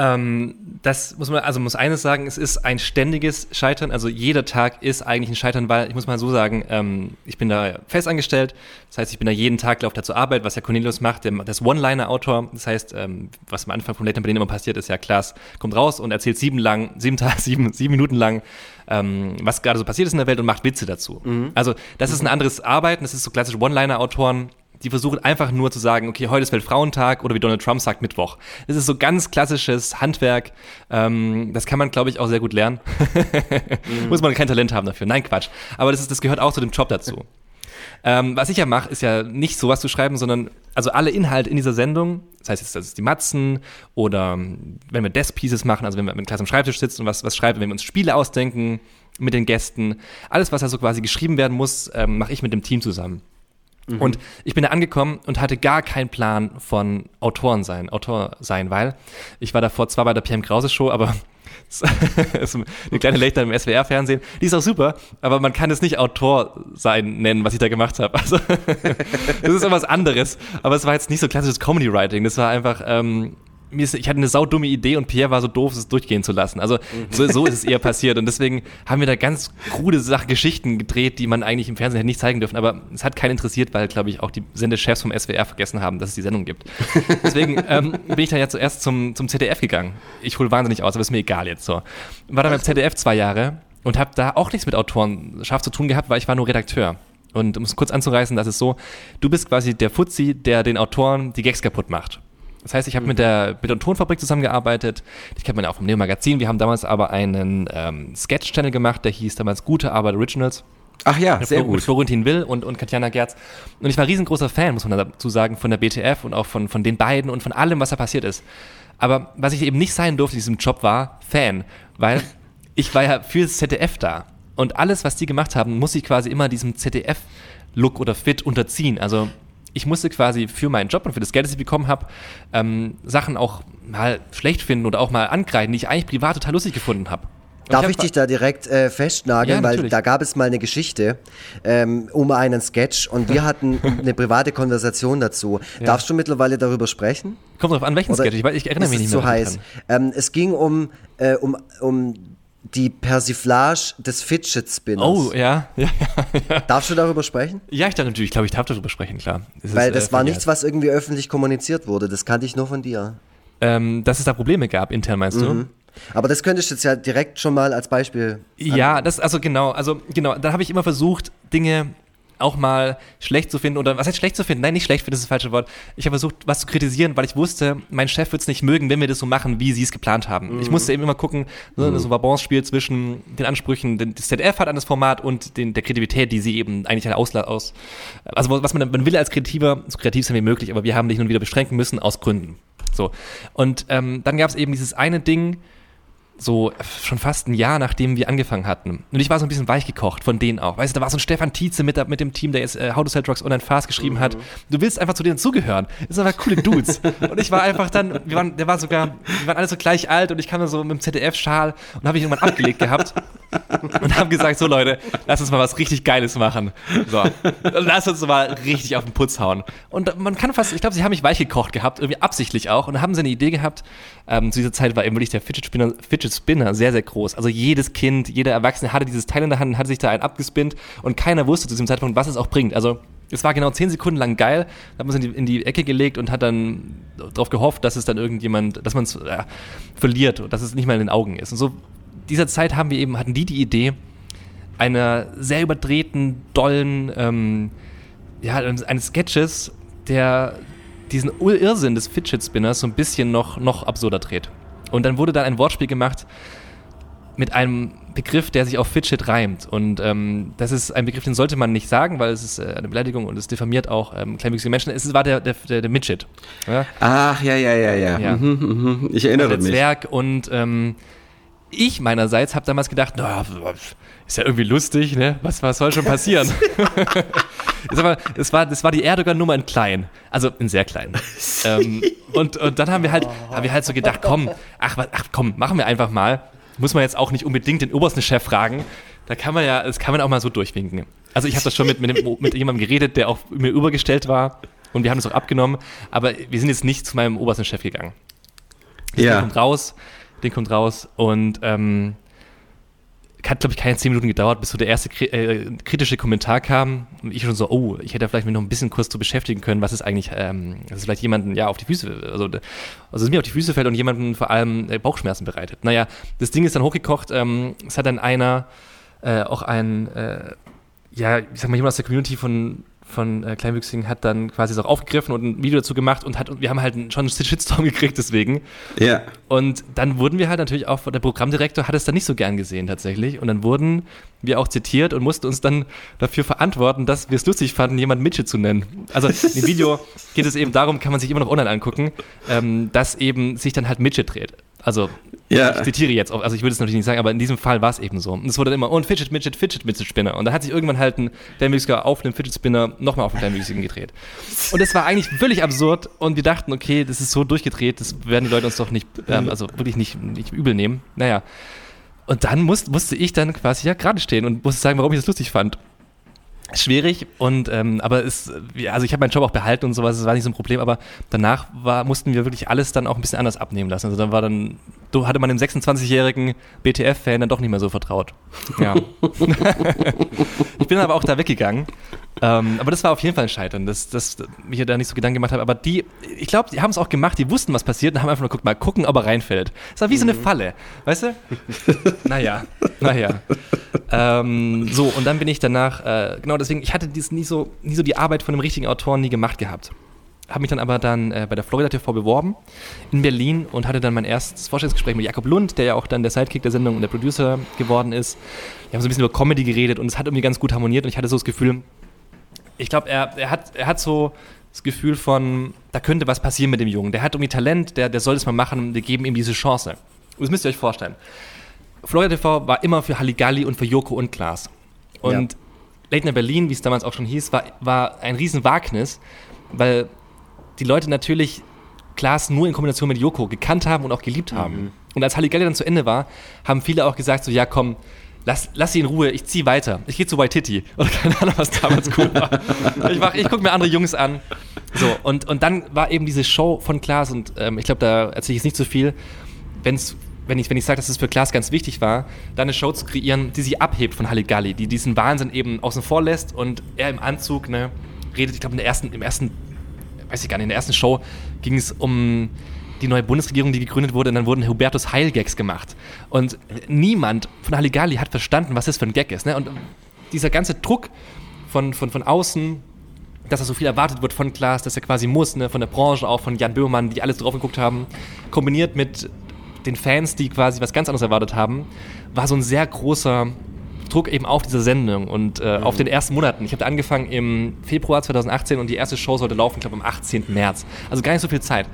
Speaker 3: Ähm, das muss man, also muss eines sagen, es ist ein ständiges Scheitern. Also jeder Tag ist eigentlich ein Scheitern, weil ich muss mal so sagen, ähm, ich bin da fest angestellt. Das heißt, ich bin da jeden Tag, laufe da zur Arbeit, was ja Cornelius macht, der, das One-Liner-Autor. Das heißt, ähm, was am Anfang von Late Berlin immer passiert, ist ja, Klaas kommt raus und erzählt sieben lang, sieben Tage, sieben, sieben Minuten lang, ähm, was gerade so passiert ist in der Welt und macht Witze dazu. Mhm. Also das ist ein anderes Arbeiten. Das ist so klassische One-Liner-Autoren die versuchen einfach nur zu sagen, okay, heute ist Weltfrauentag oder wie Donald Trump sagt, Mittwoch. Das ist so ganz klassisches Handwerk. Ähm, das kann man, glaube ich, auch sehr gut lernen. mhm. Muss man kein Talent haben dafür. Nein, Quatsch. Aber das, ist, das gehört auch zu dem Job dazu. Ähm, was ich ja mache, ist ja nicht sowas zu schreiben, sondern also alle Inhalte in dieser Sendung, das heißt jetzt, das ist die Matzen oder wenn wir Desk Pieces machen, also wenn wir mit Klasse am Schreibtisch sitzen und was, was schreiben, wenn wir uns Spiele ausdenken mit den Gästen, alles, was da so quasi geschrieben werden muss, ähm, mache ich mit dem Team zusammen. Mhm. Und ich bin da angekommen und hatte gar keinen Plan von Autoren sein, Autor sein, weil ich war davor zwar bei der PM Krause Show, aber ist eine kleine Late im SWR-Fernsehen. Die ist auch super, aber man kann es nicht Autor sein nennen, was ich da gemacht habe. Also, das ist etwas anderes. Aber es war jetzt nicht so klassisches Comedy-Writing. Das war einfach, ähm, mir ist, ich hatte eine saudumme Idee und Pierre war so doof, es durchgehen zu lassen. Also so, so ist es eher passiert. Und deswegen haben wir da ganz krude Sach Geschichten gedreht, die man eigentlich im Fernsehen hätte nicht zeigen dürfen. Aber es hat keinen interessiert, weil, glaube ich, auch die Sendechefs vom SWR vergessen haben, dass es die Sendung gibt. Deswegen ähm, bin ich dann ja zuerst zum, zum ZDF gegangen. Ich hole wahnsinnig aus, aber ist mir egal jetzt so. War dann beim ZDF zwei Jahre und habe da auch nichts mit Autorenschaft zu tun gehabt, weil ich war nur Redakteur. Und um es kurz anzureißen, das ist so, du bist quasi der Fuzzi, der den Autoren die Gags kaputt macht. Das heißt, ich habe mit der mit der Tonfabrik zusammengearbeitet. Ich kenne man ja auch vom Neo Magazin. Wir haben damals aber einen ähm, Sketch-Channel gemacht, der hieß damals Gute Arbeit Originals.
Speaker 1: Ach ja, sehr
Speaker 3: Flor
Speaker 1: gut.
Speaker 3: Mit Florentin Will und, und Katjana Gerz. Und ich war riesengroßer Fan, muss man dazu sagen, von der BTF und auch von, von den beiden und von allem, was da passiert ist. Aber was ich eben nicht sein durfte in diesem Job war Fan, weil ich war ja fürs ZDF da. Und alles, was die gemacht haben, muss ich quasi immer diesem ZDF-Look oder Fit unterziehen. Also ich musste quasi für meinen Job und für das Geld, das ich bekommen habe, ähm, Sachen auch mal schlecht finden oder auch mal ankreiden, die ich eigentlich privat total lustig gefunden habe.
Speaker 2: Darf ich, ich dich da direkt äh, festnageln, ja, weil da gab es mal eine Geschichte ähm, um einen Sketch und wir hatten eine private Konversation dazu. Ja. Darfst du mittlerweile darüber sprechen?
Speaker 3: Kommt drauf an, welchen Oder Sketch? Ich, ich erinnere mich nicht mehr.
Speaker 2: Zu heiß. Ähm, es ging um, äh, um, um die Persiflage des Fidget Spinners.
Speaker 3: Oh, ja. ja,
Speaker 2: ja. Darfst du darüber sprechen?
Speaker 3: Ja, ich darf natürlich, ich glaube, ich darf darüber sprechen, klar.
Speaker 2: Das Weil ist, das äh, war nichts, was irgendwie öffentlich kommuniziert wurde. Das kannte ich nur von dir.
Speaker 3: Ähm, dass es da Probleme gab intern, meinst mhm. du?
Speaker 2: Aber das könntest du jetzt ja direkt schon mal als Beispiel.
Speaker 3: Ja, das, also genau, also genau, da habe ich immer versucht, Dinge auch mal schlecht zu finden oder was heißt schlecht zu finden? Nein, nicht schlecht finden, das ist das falsche Wort. Ich habe versucht, was zu kritisieren, weil ich wusste, mein Chef wird es nicht mögen, wenn wir das so machen, wie sie es geplant haben. Mhm. Ich musste eben immer gucken, so, mhm. so ein Balance-Spiel zwischen den Ansprüchen, den das ZDF hat an das Format und den, der Kreativität, die sie eben eigentlich halt aus, aus also was man, man will als Kreativer, so kreativ sein wie möglich, aber wir haben dich nun wieder beschränken müssen aus Gründen. So. Und ähm, dann gab es eben dieses eine Ding, so schon fast ein Jahr, nachdem wir angefangen hatten. Und ich war so ein bisschen weichgekocht von denen auch. Weißt du, da war so ein Stefan Tietze mit, mit dem Team, der jetzt äh, How to Sell Drugs Online Fast geschrieben mhm. hat. Du willst einfach zu denen zugehören. Das sind einfach coole Dudes. und ich war einfach dann, wir waren, der war sogar, wir waren alle so gleich alt und ich kam dann so mit dem ZDF-Schal und habe ich irgendwann abgelegt gehabt und haben gesagt, so Leute, lass uns mal was richtig Geiles machen. So, lass uns mal richtig auf den Putz hauen. Und man kann fast, ich glaube, sie haben mich weichgekocht gehabt, irgendwie absichtlich auch. Und haben sie eine Idee gehabt. Ähm, zu dieser Zeit war eben wirklich der Fidget Spinner, Fidget Spinner sehr, sehr groß. Also jedes Kind, jeder Erwachsene hatte dieses Teil in der Hand, hatte sich da einen abgespinnt und keiner wusste zu diesem Zeitpunkt, was es auch bringt. Also es war genau zehn Sekunden lang geil, hat man es in die, in die Ecke gelegt und hat dann darauf gehofft, dass es dann irgendjemand, dass man es äh, verliert und dass es nicht mal in den Augen ist. Und so dieser Zeit haben wir eben, hatten die die Idee, einer sehr überdrehten, dollen, ähm, ja, eines Sketches, der diesen Irrsinn des Fidget Spinners so ein bisschen noch, noch absurder dreht. Und dann wurde da ein Wortspiel gemacht mit einem Begriff, der sich auf Fidget reimt. Und ähm, das ist ein Begriff, den sollte man nicht sagen, weil es ist äh, eine Beleidigung und es diffamiert auch ähm, kleinwüchsige Menschen. Es war der, der, der, der Midget.
Speaker 1: Ja? Ach, ja, ja, ja, ja. ja. Mhm, mhm. Ich erinnere
Speaker 3: mich. Der Zwerg und ähm, ich meinerseits habe damals gedacht, naja, ist ja irgendwie lustig, ne? Was, was soll schon passieren? mal, das, war, das war die Erdogan-Nummer in klein, also in sehr klein. ähm, und, und dann haben wir halt, haben wir halt so gedacht, komm, ach, ach komm, machen wir einfach mal. Muss man jetzt auch nicht unbedingt den obersten Chef fragen. Da kann man ja, das kann man auch mal so durchwinken. Also ich habe das schon mit, mit, dem, mit jemandem geredet, der auch mir übergestellt war und wir haben das auch abgenommen, aber wir sind jetzt nicht zu meinem obersten Chef gegangen. Ich ja. kommt raus, Ding kommt raus und ähm, hat, glaube ich, keine zehn Minuten gedauert, bis so der erste äh, kritische Kommentar kam und ich schon so, oh, ich hätte vielleicht mich noch ein bisschen kurz zu beschäftigen können, was ist eigentlich, ähm, dass es vielleicht jemanden ja auf die Füße, also, also es mir auf die Füße fällt und jemanden vor allem äh, Bauchschmerzen bereitet. Naja, das Ding ist dann hochgekocht, ähm, es hat dann einer, äh, auch ein, äh, ja, ich sag mal, jemand aus der Community von von äh, Kleinwüchsigen hat dann quasi das auch aufgegriffen und ein Video dazu gemacht und hat und wir haben halt schon einen Shitstorm gekriegt deswegen.
Speaker 1: Ja.
Speaker 3: Und dann wurden wir halt natürlich auch, der Programmdirektor hat es dann nicht so gern gesehen tatsächlich und dann wurden wir auch zitiert und mussten uns dann dafür verantworten, dass wir es lustig fanden, jemanden Midget zu nennen. Also im Video geht es eben darum, kann man sich immer noch online angucken, ähm, dass eben sich dann halt Midget dreht. Also ja. ich zitiere jetzt also ich würde es natürlich nicht sagen, aber in diesem Fall war es eben so. Und es wurde dann immer, ein Fidget, Midget, Fidget, Midget Spinner. Und da hat sich irgendwann halt ein Kleinwüchsiger auf einem Fidget Spinner nochmal auf einen Kleinwüchsigen gedreht. Und es war eigentlich völlig absurd und wir dachten, okay, das ist so durchgedreht, das werden die Leute uns doch nicht, ähm, also wirklich nicht, nicht übel nehmen. Naja. Und dann muss, musste ich dann quasi ja gerade stehen und musste sagen, warum ich das lustig fand schwierig und ähm, aber es also ich habe meinen Job auch behalten und sowas, das war nicht so ein Problem, aber danach war, mussten wir wirklich alles dann auch ein bisschen anders abnehmen lassen. Also dann war dann hatte man dem 26-jährigen BTF-Fan dann doch nicht mehr so vertraut. Ja. ich bin aber auch da weggegangen. Ähm, aber das war auf jeden Fall ein Scheitern, dass, dass ich da nicht so Gedanken gemacht habe. Aber die, ich glaube, die haben es auch gemacht, die wussten, was passiert und haben einfach nur geguckt, mal gucken, ob er reinfällt. Das war wie mhm. so eine mhm. Falle, weißt du? naja, naja. Ähm, so, und dann bin ich danach, äh, genau deswegen, ich hatte dies nie so, nie so die Arbeit von einem richtigen Autor nie gemacht gehabt habe mich dann aber dann äh, bei der Florida TV beworben in Berlin und hatte dann mein erstes Vorstellungsgespräch mit Jakob Lund, der ja auch dann der Sidekick der Sendung und der Producer geworden ist. Wir haben so ein bisschen über Comedy geredet und es hat irgendwie ganz gut harmoniert und ich hatte so das Gefühl, ich glaube, er, er, hat, er hat so das Gefühl von, da könnte was passieren mit dem Jungen. Der hat irgendwie Talent, der, der soll es mal machen und wir geben ihm diese Chance. Das müsst ihr euch vorstellen. Florida TV war immer für Halligalli und für Joko und Klaas. Und ja. Late Night Berlin, wie es damals auch schon hieß, war, war ein Riesenwagnis, weil die Leute natürlich Klaas nur in Kombination mit Joko gekannt haben und auch geliebt haben. Mhm. Und als Halligalli dann zu Ende war, haben viele auch gesagt so, ja komm, lass, lass sie in Ruhe, ich zieh weiter. Ich gehe zu Waititi. Oder keine Ahnung, was damals cool war. Ich, mach, ich gucke mir andere Jungs an. So, und, und dann war eben diese Show von Klaas und ähm, ich glaube, da erzähle ich jetzt nicht so viel. Wenn's, wenn ich, wenn ich sage, dass es für Klaas ganz wichtig war, da eine Show zu kreieren, die sich abhebt von Halligalli, die diesen Wahnsinn eben außen vor lässt und er im Anzug, ne, redet, ich glaube, ersten, im ersten weiß ich gar nicht, in der ersten Show ging es um die neue Bundesregierung, die gegründet wurde, und dann wurden Hubertus Heil-Gags gemacht. Und niemand von Halligalli hat verstanden, was das für ein Gag ist. Ne? Und dieser ganze Druck von, von, von außen, dass da so viel erwartet wird von Klaas, dass er quasi muss, ne? von der Branche auch, von Jan Böhmermann, die alles drauf geguckt haben, kombiniert mit den Fans, die quasi was ganz anderes erwartet haben, war so ein sehr großer Druck eben auf diese Sendung und äh, mhm. auf den ersten Monaten. Ich habe angefangen im Februar 2018 und die erste Show sollte laufen, ich glaube am 18. März. Also gar nicht so viel Zeit.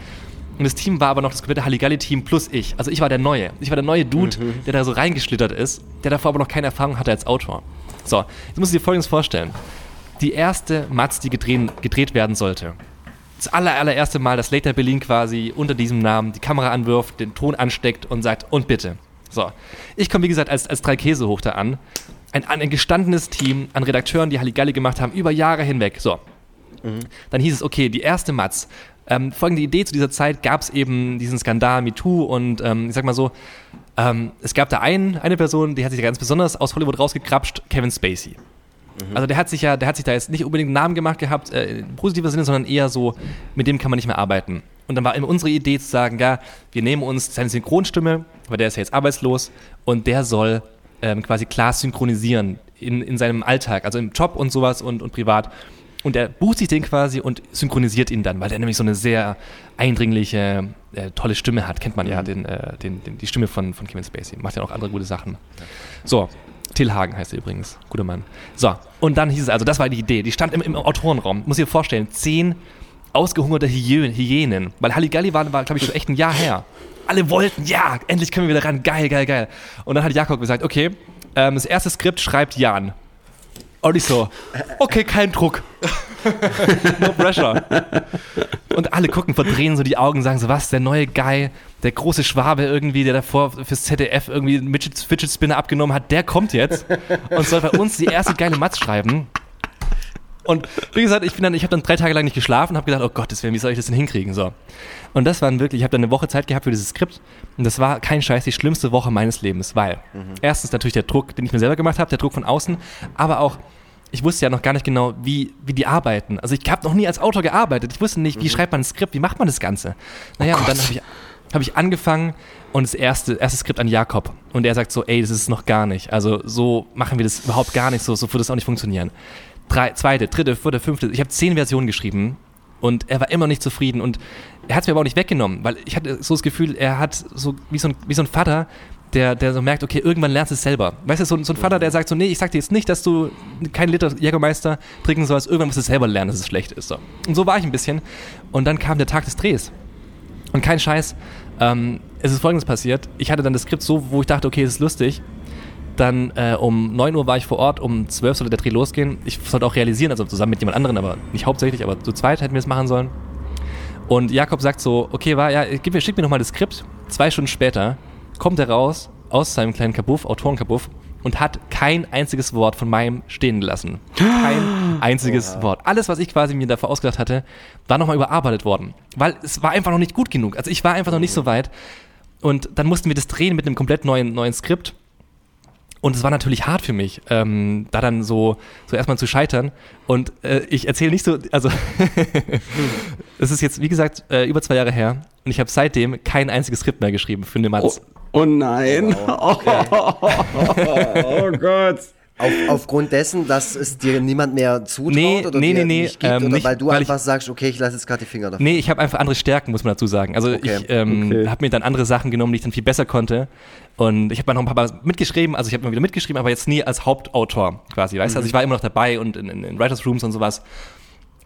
Speaker 3: Und das Team war aber noch das komplette Halligalli-Team plus ich. Also ich war der Neue. Ich war der neue Dude, mhm. der da so reingeschlittert ist, der davor aber noch keine Erfahrung hatte als Autor. So, jetzt muss ich dir Folgendes vorstellen. Die erste Matz, die gedrehen, gedreht werden sollte. Das aller, allererste Mal, dass Later Berlin quasi unter diesem Namen die Kamera anwirft, den Ton ansteckt und sagt, und bitte. So, ich komme wie gesagt als, als drei Käse hoch da an. Ein, ein gestandenes Team an Redakteuren, die Halligalli gemacht haben, über Jahre hinweg. So, mhm. dann hieß es, okay, die erste Matz. Ähm, folgende Idee zu dieser Zeit gab es eben diesen Skandal MeToo und ähm, ich sag mal so, ähm, es gab da einen, eine Person, die hat sich ganz besonders aus Hollywood rausgekrapscht, Kevin Spacey. Mhm. Also der hat sich ja, der hat sich da jetzt nicht unbedingt einen Namen gemacht gehabt, äh, in positiver Sinne, sondern eher so, mit dem kann man nicht mehr arbeiten. Und dann war immer unsere Idee zu sagen, ja, wir nehmen uns seine Synchronstimme, weil der ist ja jetzt arbeitslos und der soll ähm, quasi klar synchronisieren in, in seinem Alltag, also im Job und sowas und, und privat. Und er bucht sich den quasi und synchronisiert ihn dann, weil der nämlich so eine sehr eindringliche, äh, tolle Stimme hat. Kennt man ja, mhm. den, äh, den, den, die Stimme von, von Kevin Spacey. Macht ja auch andere gute Sachen. So, Till Hagen heißt er übrigens. Guter Mann. So, und dann hieß es also, das war die Idee. Die stand im, im Autorenraum. Muss ich dir vorstellen, zehn ausgehungerte Hyänen. Weil Halligalli war, war glaube ich, schon echt ein Jahr her. Alle wollten, ja, endlich können wir wieder ran. Geil, geil, geil. Und dann hat Jakob gesagt, okay, ähm, das erste Skript schreibt Jan. Und ich so, okay, kein Druck. no pressure. Und alle gucken, verdrehen so die Augen, sagen so, was, der neue Guy, der große Schwabe irgendwie, der davor fürs ZDF irgendwie einen Fidget Spinner abgenommen hat, der kommt jetzt und soll bei uns die erste geile Matz schreiben. Und wie gesagt, ich bin dann, ich habe dann drei Tage lang nicht geschlafen und habe gedacht, oh Gott, wie soll ich das denn hinkriegen? So. Und das war wirklich, ich habe dann eine Woche Zeit gehabt für dieses Skript und das war kein Scheiß, die schlimmste Woche meines Lebens, weil mhm. erstens natürlich der Druck, den ich mir selber gemacht habe, der Druck von außen, aber auch ich wusste ja noch gar nicht genau, wie, wie die arbeiten. Also ich habe noch nie als Autor gearbeitet. Ich wusste nicht, wie mhm. schreibt man ein Skript, wie macht man das Ganze. Naja, oh und dann habe ich, hab ich angefangen und das erste, erste Skript an Jakob. Und er sagt so, ey, das ist noch gar nicht. Also so machen wir das überhaupt gar nicht, so, so wird das auch nicht funktionieren drei, zweite, dritte, vierte, fünfte. Ich habe zehn Versionen geschrieben und er war immer noch nicht zufrieden und er hat es mir aber auch nicht weggenommen, weil ich hatte so das Gefühl, er hat so wie so ein, wie so ein Vater, der, der so merkt, okay, irgendwann lernst du es selber. Weißt du, so, so ein Vater, der sagt so, nee, ich sag dir jetzt nicht, dass du keinen Liter Jägermeister trinken sollst, irgendwann musst du selber lernen, dass es schlecht ist. So. Und so war ich ein bisschen. Und dann kam der Tag des Drehs. Und kein Scheiß, ähm, es ist folgendes passiert. Ich hatte dann das Skript so, wo ich dachte, okay, es ist lustig. Dann äh, um 9 Uhr war ich vor Ort, um 12 sollte der Dreh losgehen. Ich sollte auch realisieren, also zusammen mit jemand anderem, aber nicht hauptsächlich, aber zu zweit hätten wir es machen sollen. Und Jakob sagt so, okay, war, ja, gib schick mir nochmal das Skript. Zwei Stunden später kommt er raus aus seinem kleinen Kabuff, Autorenkabuff, und hat kein einziges Wort von meinem stehen gelassen. Kein einziges oh. Wort. Alles, was ich quasi mir davor ausgedacht hatte, war nochmal überarbeitet worden. Weil es war einfach noch nicht gut genug. Also ich war einfach noch nicht so weit. Und dann mussten wir das drehen mit einem komplett neuen, neuen Skript. Und es war natürlich hart für mich, ähm, da dann so, so erstmal zu scheitern. Und äh, ich erzähle nicht so, also es ist jetzt, wie gesagt, äh, über zwei Jahre her. Und ich habe seitdem kein einziges Skript mehr geschrieben für eine Matz.
Speaker 1: Oh, oh nein. Oh, okay.
Speaker 2: oh Gott. Auf, aufgrund dessen, dass es dir niemand mehr zutraut
Speaker 3: nee,
Speaker 2: oder
Speaker 3: nee,
Speaker 2: dir
Speaker 3: nee, nee,
Speaker 2: nicht gibt, ähm,
Speaker 3: oder
Speaker 2: nicht, weil du weil einfach ich, sagst, okay, ich lasse jetzt gerade die Finger davon.
Speaker 3: Nee, ich habe einfach andere Stärken, muss man dazu sagen. Also okay. ich ähm, okay. habe mir dann andere Sachen genommen, die ich dann viel besser konnte. Und ich habe noch ein paar Mal mitgeschrieben, also ich habe immer wieder mitgeschrieben, aber jetzt nie als Hauptautor quasi, weißt du? Mhm. Also ich war immer noch dabei und in, in, in Writers Rooms und sowas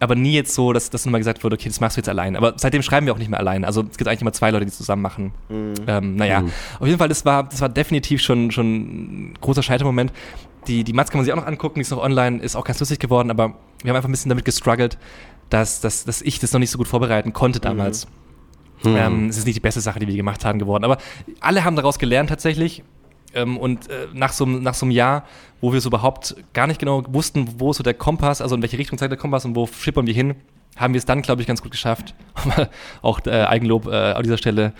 Speaker 3: aber nie jetzt so, dass, dass nochmal gesagt wurde, okay, das machst du jetzt allein. Aber seitdem schreiben wir auch nicht mehr allein. Also es gibt eigentlich immer zwei Leute, die zusammen machen. Mhm. Ähm, naja, mhm. auf jeden Fall, das war, das war definitiv schon, schon ein großer Scheitermoment. Die, die Mats kann man sich auch noch angucken, die ist noch online, ist auch ganz lustig geworden, aber wir haben einfach ein bisschen damit gestruggelt, dass, dass, dass ich das noch nicht so gut vorbereiten konnte damals. Mhm. Hm. Ähm, es ist nicht die beste Sache, die wir gemacht haben, geworden. Aber alle haben daraus gelernt tatsächlich. Ähm, und äh, nach, so, einem Jahr, wo wir so überhaupt gar nicht genau wussten, wo ist so der Kompass, also in welche Richtung zeigt der Kompass und wo schippern wir hin, haben wir es dann, glaube ich, ganz gut geschafft. auch äh, Eigenlob äh, an dieser Stelle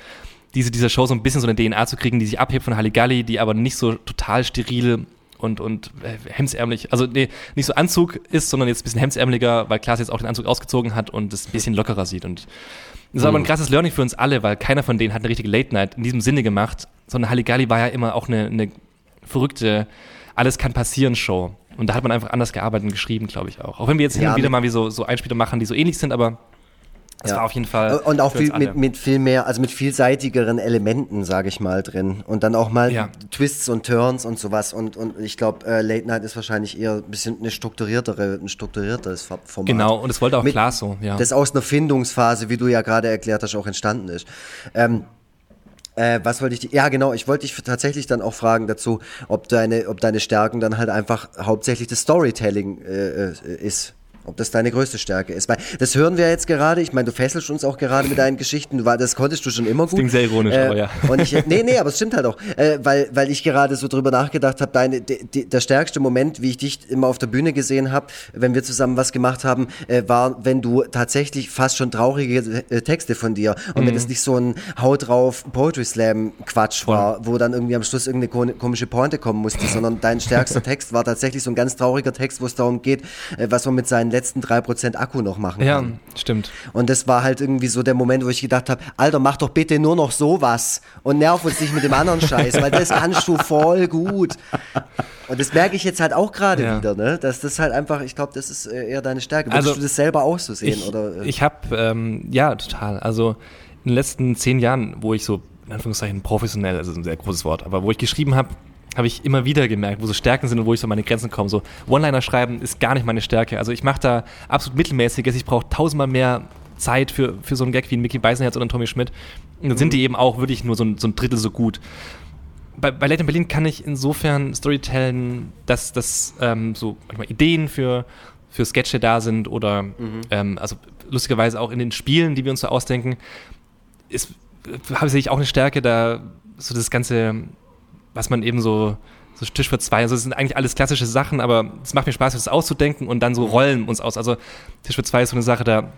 Speaker 3: diese, dieser Show so ein bisschen so eine DNA zu kriegen, die sich abhebt von Halligalli, die aber nicht so total steril und, und äh, hemsärmlich, also nee, nicht so Anzug ist, sondern jetzt ein bisschen hemsärmeliger, weil Klaas jetzt auch den Anzug ausgezogen hat und es ein bisschen lockerer sieht. Und das ist aber ein mhm. krasses Learning für uns alle, weil keiner von denen hat eine richtige Late Night in diesem Sinne gemacht, sondern Halligalli war ja immer auch eine, eine verrückte, alles kann passieren Show. Und da hat man einfach anders gearbeitet und geschrieben, glaube ich auch. Auch wenn wir jetzt hin und wieder mal wie so, so Einspieler machen, die so ähnlich sind, aber das ja. war auf jeden Fall.
Speaker 2: Und auch viel, mit, mit viel mehr, also mit vielseitigeren Elementen, sage ich mal, drin. Und dann auch mal ja. Twists und Turns und sowas. Und, und ich glaube, äh, Late Night ist wahrscheinlich eher ein bisschen eine strukturiertere, ein strukturierteres Format.
Speaker 3: Genau, und es wollte auch mit, klar so, ja.
Speaker 2: Das aus einer Findungsphase, wie du ja gerade erklärt hast, auch entstanden ist. Ähm, äh, was wollte ich, ja genau, ich wollte dich tatsächlich dann auch fragen dazu, ob deine, ob deine Stärken dann halt einfach hauptsächlich das Storytelling äh, äh ist ob das deine größte Stärke ist. Weil das hören wir jetzt gerade. Ich meine, du fesselst uns auch gerade mit deinen Geschichten. Das konntest du schon immer gut. Das
Speaker 3: klingt sehr ironisch, äh, aber ja.
Speaker 2: Und ich, nee, nee, aber es stimmt halt auch. Äh, weil, weil ich gerade so drüber nachgedacht habe, deine, de, der stärkste Moment, wie ich dich immer auf der Bühne gesehen habe, wenn wir zusammen was gemacht haben, äh, war, wenn du tatsächlich fast schon traurige äh, Texte von dir und mhm. wenn es nicht so ein Haut drauf Poetry Slam Quatsch Voll. war, wo dann irgendwie am Schluss irgendeine komische Pointe kommen musste, sondern dein stärkster Text war tatsächlich so ein ganz trauriger Text, wo es darum geht, äh, was man mit seinen letzten 3% Akku noch machen
Speaker 3: ja, kann. Ja, stimmt.
Speaker 2: Und das war halt irgendwie so der Moment, wo ich gedacht habe, Alter, mach doch bitte nur noch sowas und nerv uns nicht mit dem anderen Scheiß, weil das kannst du voll gut. Und das merke ich jetzt halt auch gerade ja. wieder, ne? Dass das halt einfach, ich glaube, das ist äh, eher deine Stärke. Würdest also, du das selber auch so sehen?
Speaker 3: Ich,
Speaker 2: oder?
Speaker 3: ich habe, ähm, ja, total. Also in den letzten zehn Jahren, wo ich so, in Anführungszeichen, professionell, also ein sehr großes Wort, aber wo ich geschrieben habe, habe ich immer wieder gemerkt, wo so Stärken sind und wo ich so an meine Grenzen komme. So One-Liner schreiben ist gar nicht meine Stärke. Also ich mache da absolut mittelmäßiges. Ich brauche tausendmal mehr Zeit für, für so einen Gag wie ein Mickey Beisenherz oder ein Tommy Schmidt. Und dann sind die eben auch wirklich nur so ein, so ein Drittel so gut. Bei, bei Late in Berlin kann ich insofern Storytellen, dass, dass ähm, so manchmal Ideen für, für Sketche da sind oder mhm. ähm, also lustigerweise auch in den Spielen, die wir uns so ausdenken, ist, habe ich auch eine Stärke, da so das ganze was man eben so, so Tisch für zwei, also es sind eigentlich alles klassische Sachen, aber es macht mir Spaß, das auszudenken und dann so rollen uns aus. Also Tisch für zwei ist so eine Sache, da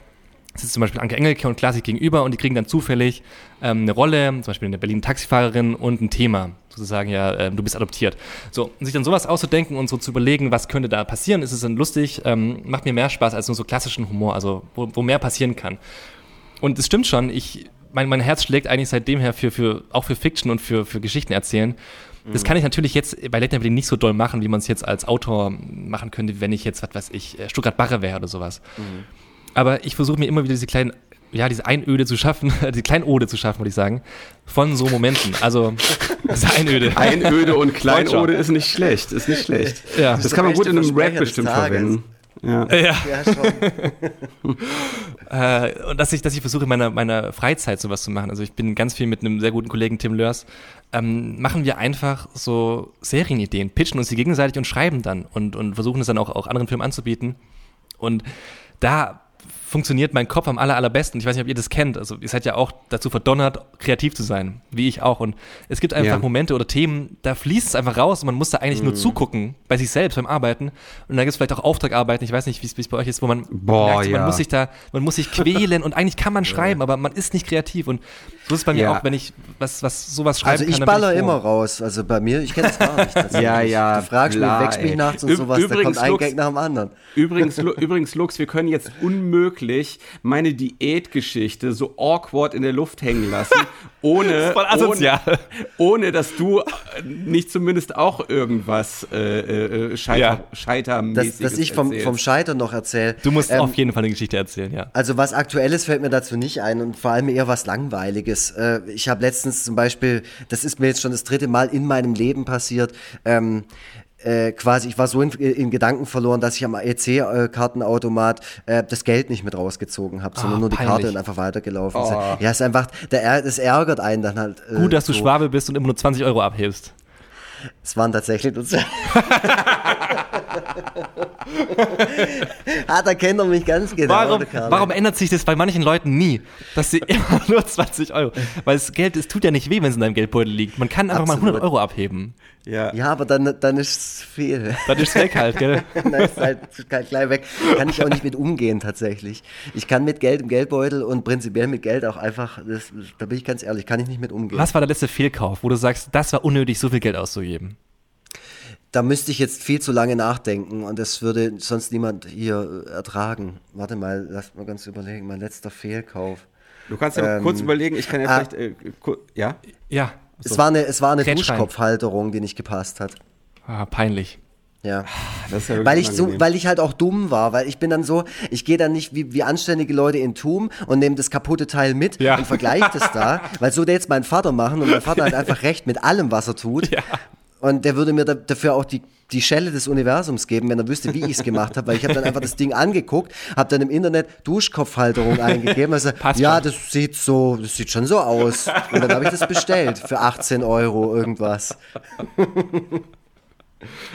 Speaker 3: sitzt zum Beispiel Anke Engelke und Klassik gegenüber und die kriegen dann zufällig ähm, eine Rolle, zum Beispiel eine Berlin Taxifahrerin und ein Thema, sozusagen ja, äh, du bist adoptiert. So, und sich dann sowas auszudenken und so zu überlegen, was könnte da passieren, ist es dann lustig, ähm, macht mir mehr Spaß als nur so klassischen Humor, also wo, wo mehr passieren kann. Und es stimmt schon, ich mein, mein Herz schlägt eigentlich seitdem her für, für, auch für Fiction und für, für Geschichten erzählen. Das mhm. kann ich natürlich jetzt bei Late Night nicht so doll machen, wie man es jetzt als Autor machen könnte, wenn ich jetzt, was weiß ich, äh, Stuttgart Barre wäre oder sowas. Mhm. Aber ich versuche mir immer wieder diese kleinen, ja, diese Einöde zu schaffen, die Kleinode zu schaffen, würde ich sagen, von so Momenten. Also,
Speaker 1: diese Einöde. Einöde und Kleinode ist nicht schlecht, ist nicht schlecht. Ja. Das, das kann man gut in einem Rap bestimmt verwenden.
Speaker 3: Ja. ja. ja schon. äh, und dass ich, dass ich versuche, in meiner, meiner Freizeit sowas zu machen. Also ich bin ganz viel mit einem sehr guten Kollegen Tim Lörs. Ähm, machen wir einfach so Serienideen, pitchen uns die gegenseitig und schreiben dann und, und versuchen es dann auch, auch anderen Filmen anzubieten. Und da funktioniert mein Kopf am aller, allerbesten. Ich weiß nicht, ob ihr das kennt. Also ihr seid ja auch dazu verdonnert, kreativ zu sein, wie ich auch. Und es gibt einfach ja. Momente oder Themen, da fließt es einfach raus und man muss da eigentlich mhm. nur zugucken, bei sich selbst beim Arbeiten. Und dann gibt es vielleicht auch Auftragarbeiten, ich weiß nicht, wie es bei euch ist, wo man
Speaker 1: Boah, merkt,
Speaker 3: man ja. muss sich da, man muss sich quälen und eigentlich kann man schreiben, aber man ist nicht kreativ. Und so ist es bei mir auch, wenn ich was, was sowas schreibe.
Speaker 2: Also ich kann, baller ich immer raus. Also bei mir, ich kenne es gar nicht.
Speaker 1: ja, ja.
Speaker 2: Du fragst mich, wächst mich nachts und sowas, übrigens, da kommt ein Lux, Gag nach dem anderen.
Speaker 1: Übrigens, übrigens, Lux, wir können jetzt unmöglich meine Diätgeschichte so awkward in der Luft hängen lassen, ohne, das ohne, ohne, dass du äh, nicht zumindest auch irgendwas äh, äh, Scheiter, ja. Scheitermäßiges
Speaker 2: dass, dass ich vom, vom Scheitern noch erzähle.
Speaker 3: Du musst ähm, auf jeden Fall eine Geschichte erzählen, ja.
Speaker 2: Also was Aktuelles fällt mir dazu nicht ein und vor allem eher was Langweiliges. Äh, ich habe letztens zum Beispiel, das ist mir jetzt schon das dritte Mal in meinem Leben passiert, ähm, äh, quasi, ich war so in, in, Gedanken verloren, dass ich am EC-Kartenautomat äh, das Geld nicht mit rausgezogen habe, sondern oh, nur die Karte und einfach weitergelaufen oh. Ja, ist einfach, der, das ärgert einen dann halt.
Speaker 3: Äh, Gut, dass so. du Schwabe bist und immer nur 20 Euro abhebst.
Speaker 2: Es waren tatsächlich nur ah, da kennt er mich ganz genau.
Speaker 3: Warum, warum ändert sich das bei manchen Leuten nie? Dass sie immer nur 20 Euro. Weil das Geld, es tut ja nicht weh, wenn es in deinem Geldbeutel liegt. Man kann einfach mal
Speaker 2: Absolut.
Speaker 3: 100 Euro abheben.
Speaker 1: Ja.
Speaker 2: Ja, aber dann, dann ist es viel.
Speaker 3: Dann ist es weg halt, gell?
Speaker 2: Dann ist halt gleich gleich weg. Kann ich auch nicht mit umgehen tatsächlich. Ich kann mit Geld im Geldbeutel und prinzipiell mit Geld auch einfach, das, da bin ich ganz ehrlich, kann ich nicht mit umgehen.
Speaker 3: Was war der letzte Fehlkauf, wo du sagst, das war unnötig, so viel Geld auszugeben?
Speaker 2: Da müsste ich jetzt viel zu lange nachdenken und das würde sonst niemand hier äh, ertragen. Warte mal, lass mal ganz überlegen. Mein letzter Fehlkauf.
Speaker 1: Du kannst ja
Speaker 2: Ähm,
Speaker 1: kurz überlegen, ich kann ja
Speaker 2: ah.
Speaker 1: vielleicht, äh, ja?
Speaker 3: Ja.
Speaker 2: Es war eine, es war eine. Duschkopfhalterung, die nicht gepasst hat.
Speaker 3: Ah, peinlich.
Speaker 2: Ja.
Speaker 1: Das ist ja
Speaker 2: Weil ich so, weil ich halt auch dumm war, weil ich bin dann so, ich gehe dann nicht wie, wie anständige Leute in Tum und nehme das kaputte Teil mit
Speaker 3: Ja.
Speaker 2: und vergleiche das da, weil so der jetzt mein Vater machen und mein Vater hat einfach recht mit allem, was er tut.
Speaker 3: Ja.
Speaker 2: Und der würde mir da, dafür auch die, die Schelle des Universums geben, wenn er wüsste, wie ich es gemacht habe. Weil ich habe dann einfach das Ding angeguckt, habe dann im Internet Duschkopfhalterung eingegeben. Also,
Speaker 3: Passt
Speaker 2: ja,
Speaker 3: schon.
Speaker 2: das sieht so, das sieht schon so aus. Und dann habe ich das bestellt für 18 Euro irgendwas.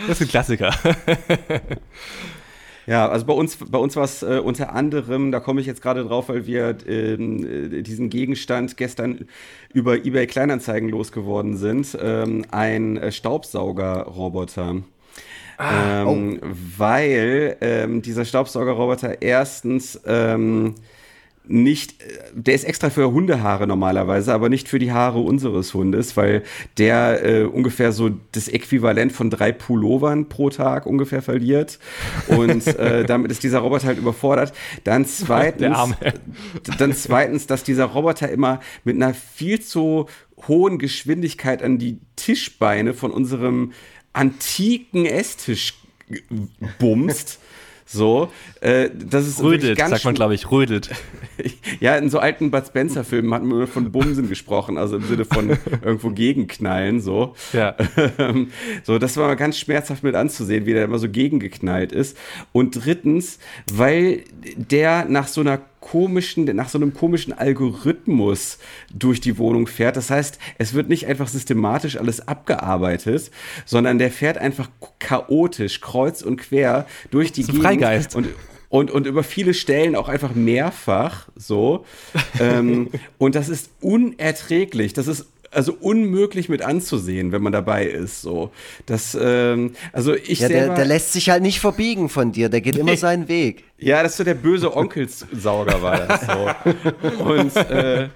Speaker 3: Das ist ein Klassiker.
Speaker 1: Ja, also bei uns, bei uns war es äh, unter anderem, da komme ich jetzt gerade drauf, weil wir ähm, äh, diesen Gegenstand gestern über eBay Kleinanzeigen losgeworden sind, ähm, ein äh, Staubsaugerroboter. ähm, Weil ähm, dieser Staubsaugerroboter erstens ähm, nicht, äh, der ist extra für Hundehaare normalerweise, aber nicht für die Haare unseres Hundes, weil der äh, ungefähr so das Äquivalent von drei Pullovern pro Tag ungefähr verliert. Und äh, damit ist dieser Roboter halt überfordert. Dann zweitens, dann zweitens, dass dieser Roboter immer mit einer viel zu hohen Geschwindigkeit an die Tischbeine von unserem antiken Esstisch bumst. So, äh, das ist
Speaker 3: Rödelt, sagt man, glaube ich. Rödelt.
Speaker 1: Ja, in so alten Bud Spencer-Filmen hat man immer von Bumsen gesprochen, also im Sinne von irgendwo gegenknallen, so.
Speaker 3: Ja.
Speaker 1: Ähm, so, das war mal ganz schmerzhaft mit anzusehen, wie der immer so gegengeknallt ist. Und drittens, weil der nach so einer komischen, nach so einem komischen Algorithmus durch die Wohnung fährt. Das heißt, es wird nicht einfach systematisch alles abgearbeitet, sondern der fährt einfach chaotisch, kreuz und quer durch die
Speaker 3: ein Freigeist.
Speaker 1: und und, und über viele Stellen auch einfach mehrfach so. ähm, und das ist unerträglich. Das ist also unmöglich mit anzusehen, wenn man dabei ist. So, das, ähm, also ich
Speaker 2: Ja, der,
Speaker 1: selber,
Speaker 2: der lässt sich halt nicht verbiegen von dir, der geht immer seinen Weg.
Speaker 1: ja, das ist so der böse Onkelssauger war das so. Und äh,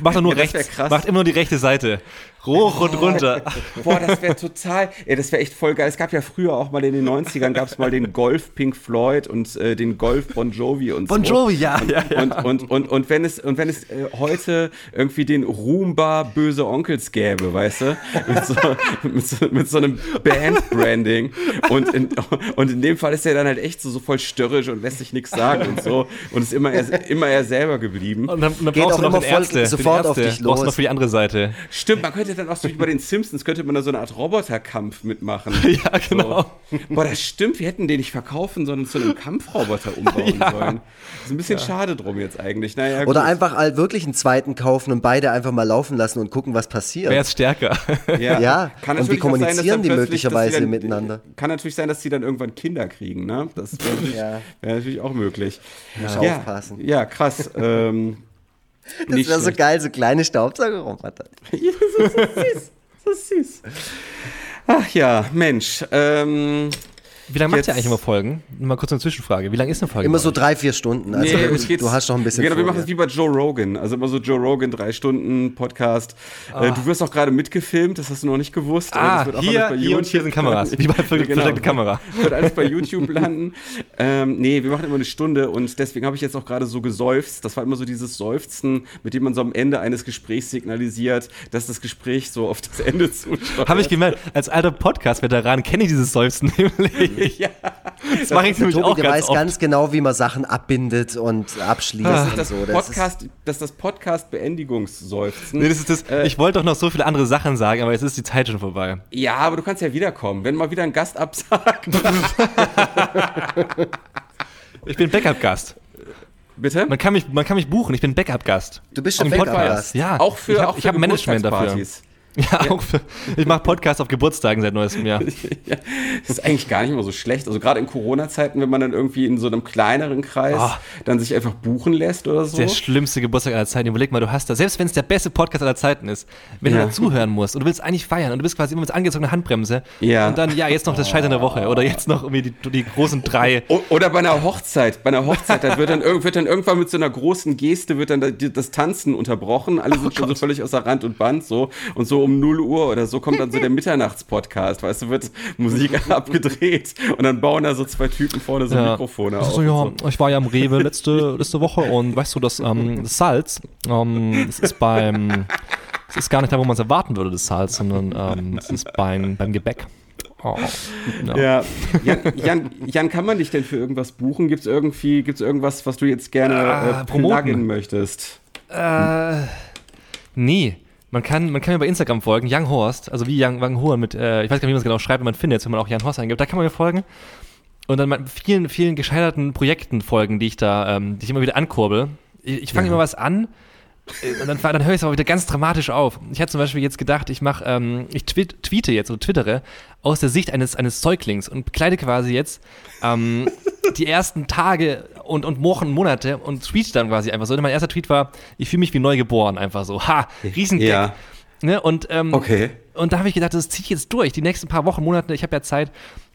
Speaker 3: Macht doch nur
Speaker 1: Ja,
Speaker 3: rechts.
Speaker 1: krass.
Speaker 3: Macht immer nur die rechte Seite. Hoch und runter.
Speaker 1: Boah, das wäre total, ja, das wäre echt voll geil. Es gab ja früher auch mal in den 90ern gab es mal den Golf Pink Floyd und äh, den Golf Bon Jovi und
Speaker 3: Bon
Speaker 1: so.
Speaker 3: Jovi, ja,
Speaker 1: Und,
Speaker 3: ja, ja.
Speaker 1: Und, und, und, und wenn es, und wenn es äh, heute irgendwie den Roomba Böse Onkels gäbe, weißt du, mit so, mit so, mit so einem Band-Branding und in, und in dem Fall ist er dann halt echt so, so voll störrisch und lässt sich nichts sagen und so und ist immer er, immer er selber geblieben.
Speaker 3: Und dann, dann
Speaker 2: Geht
Speaker 3: brauchst
Speaker 2: auch
Speaker 3: du noch
Speaker 2: immer
Speaker 3: den Ärzte.
Speaker 2: sofort
Speaker 3: den
Speaker 2: auf
Speaker 3: Ärzte.
Speaker 2: dich
Speaker 3: Brauchst du
Speaker 2: los.
Speaker 3: noch für die andere Seite.
Speaker 1: Stimmt, man könnte dann auch so wie bei den Simpsons, könnte man da so eine Art Roboterkampf mitmachen.
Speaker 3: Ja, genau.
Speaker 1: So. Boah, das stimmt, wir hätten den nicht verkaufen, sondern zu einem Kampfroboter umbauen sollen. ist ein bisschen schade drum jetzt eigentlich. Naja,
Speaker 2: Oder
Speaker 1: gut.
Speaker 2: einfach halt wirklich einen zweiten kaufen und beide einfach mal laufen lassen und gucken, was passiert.
Speaker 3: Wer ist stärker?
Speaker 1: Ja,
Speaker 2: Ja, und wie kommunizieren
Speaker 1: sein, dass dann
Speaker 2: die möglicherweise
Speaker 1: dann,
Speaker 2: miteinander?
Speaker 1: Kann natürlich sein, dass die dann irgendwann Kinder kriegen, ne? Das wäre natürlich,
Speaker 2: Ja.
Speaker 1: wär natürlich auch möglich. Ja,
Speaker 2: aufpassen.
Speaker 1: Ja, krass. Ähm,
Speaker 2: Das wäre so geil, so kleine Staubsaugerroboter.
Speaker 1: So süß. So süß. Ach ja, Mensch. Ähm,
Speaker 3: Wie lange macht ihr eigentlich immer Folgen? Mal kurz eine Zwischenfrage. Wie lange ist eine Folge?
Speaker 2: Immer so drei, vier Stunden. Also
Speaker 1: Nee,
Speaker 2: du hast noch ein bisschen
Speaker 1: Genau, wir machen es wie bei Joe Rogan. Also immer so Joe Rogan, drei Stunden Podcast. Äh, du wirst auch gerade mitgefilmt, das hast du noch nicht gewusst.
Speaker 3: Ah,
Speaker 1: das wird auch
Speaker 3: hier, hier und hier sind Kameras. Wie bei
Speaker 1: Genau.
Speaker 3: versteckte Kamera.
Speaker 1: Wird alles bei YouTube landen. ähm, nee, wir machen immer eine Stunde und deswegen habe ich jetzt auch gerade so geseufzt. Das war immer so dieses Seufzen, mit dem man so am Ende eines Gesprächs signalisiert, dass das Gespräch so auf das Ende zuschaut.
Speaker 3: Habe ich gemerkt, als alter Podcast-Veteran kenne ich dieses Seufzen nämlich.
Speaker 1: Ja.
Speaker 3: Das mache ich nämlich
Speaker 2: Tobi,
Speaker 3: auch
Speaker 2: der
Speaker 3: ganz
Speaker 2: weiß
Speaker 3: oft.
Speaker 2: ganz genau, wie man Sachen abbindet und abschließt
Speaker 3: Ah.
Speaker 2: und
Speaker 1: Das,
Speaker 2: so. Das
Speaker 1: Podcast, das ist das Podcast-Beendigungsseufzen.
Speaker 3: Nee, das ist das,
Speaker 1: Äh,
Speaker 3: ich wollte doch noch so viele andere Sachen sagen, aber jetzt ist die Zeit schon vorbei.
Speaker 1: Ja, aber du kannst ja wiederkommen, wenn mal wieder ein Gast absagt.
Speaker 3: Ich bin Backup-Gast.
Speaker 1: Bitte?
Speaker 3: Man kann mich, man kann mich buchen, ich bin Backup-Gast.
Speaker 2: Du bist schon
Speaker 3: Podcast.
Speaker 2: Backup-Gast.
Speaker 3: Ja,
Speaker 1: auch für,
Speaker 3: ich habe hab Management dafür. Ja, auch für, ich mache Podcasts auf Geburtstagen seit neuestem Jahr.
Speaker 1: ja, das ist eigentlich gar nicht mal so schlecht. Also gerade in Corona-Zeiten, wenn man dann irgendwie in so einem kleineren Kreis
Speaker 3: Oh.
Speaker 1: dann sich einfach buchen lässt oder so.
Speaker 3: Der schlimmste Geburtstag aller Zeiten. Überleg mal, du hast da, selbst wenn es der beste Podcast aller Zeiten ist, wenn
Speaker 1: Ja.
Speaker 3: du dazuhören musst und du willst eigentlich feiern und du bist quasi immer mit angezogener Handbremse
Speaker 1: Ja.
Speaker 3: und dann, ja, jetzt noch das Scheitern der Woche oder jetzt noch irgendwie die, die großen drei.
Speaker 1: Oder bei einer Hochzeit, bei einer Hochzeit, da wird dann, wird dann irgendwann mit so einer großen Geste wird dann da- das Tanzen unterbrochen. Alle sind schon so völlig außer Rand und Band so. Und so um 0 Uhr oder so kommt dann so der Mitternachtspodcast, weißt du, wird Musik abgedreht und dann bauen da so zwei Typen vorne so Mikrofone auf.
Speaker 3: So, ja,
Speaker 1: so.
Speaker 3: ich war ja am Rewe letzte, letzte Woche und weißt du, das, ähm, das Salz, ähm, es ist beim, es ist gar nicht da, wo man es erwarten würde, das Salz, sondern ähm, es ist beim, beim Gebäck. Oh, ja.
Speaker 1: Ja, Jan, Jan, Jan, kann man dich denn für irgendwas buchen? Gibt es irgendwie, gibt's irgendwas, was du jetzt gerne
Speaker 3: Ah,
Speaker 1: äh,
Speaker 3: promoten.
Speaker 1: pluggen möchtest?
Speaker 3: Äh, nee. Man kann, man kann mir bei Instagram folgen, Young Horst, also wie Young Wang Horn mit, äh, ich weiß gar nicht, wie man es genau schreibt, wenn man findet, wenn man auch Young Horst eingibt, da kann man mir folgen. Und dann vielen, vielen gescheiterten Projekten folgen, die ich da, ähm, die ich immer wieder ankurbel. Ich, ich fange immer was an äh, und dann, dann höre ich es aber wieder ganz dramatisch auf. Ich hatte zum Beispiel jetzt gedacht, ich mache, ähm, ich tweet, tweete jetzt oder twittere aus der Sicht eines, eines Säuglings und bekleide quasi jetzt ähm, die ersten Tage und, und Wochen, Monate und tweete dann quasi einfach so. Mein erster Tweet war, ich fühle mich wie neu geboren, einfach so. Ha, Riesengag.
Speaker 1: Ja.
Speaker 3: Ne? Und, ähm,
Speaker 1: Okay.
Speaker 3: und da habe ich gedacht, das ziehe ich jetzt durch. Die nächsten paar Wochen, Monate, ich habe ja Zeit.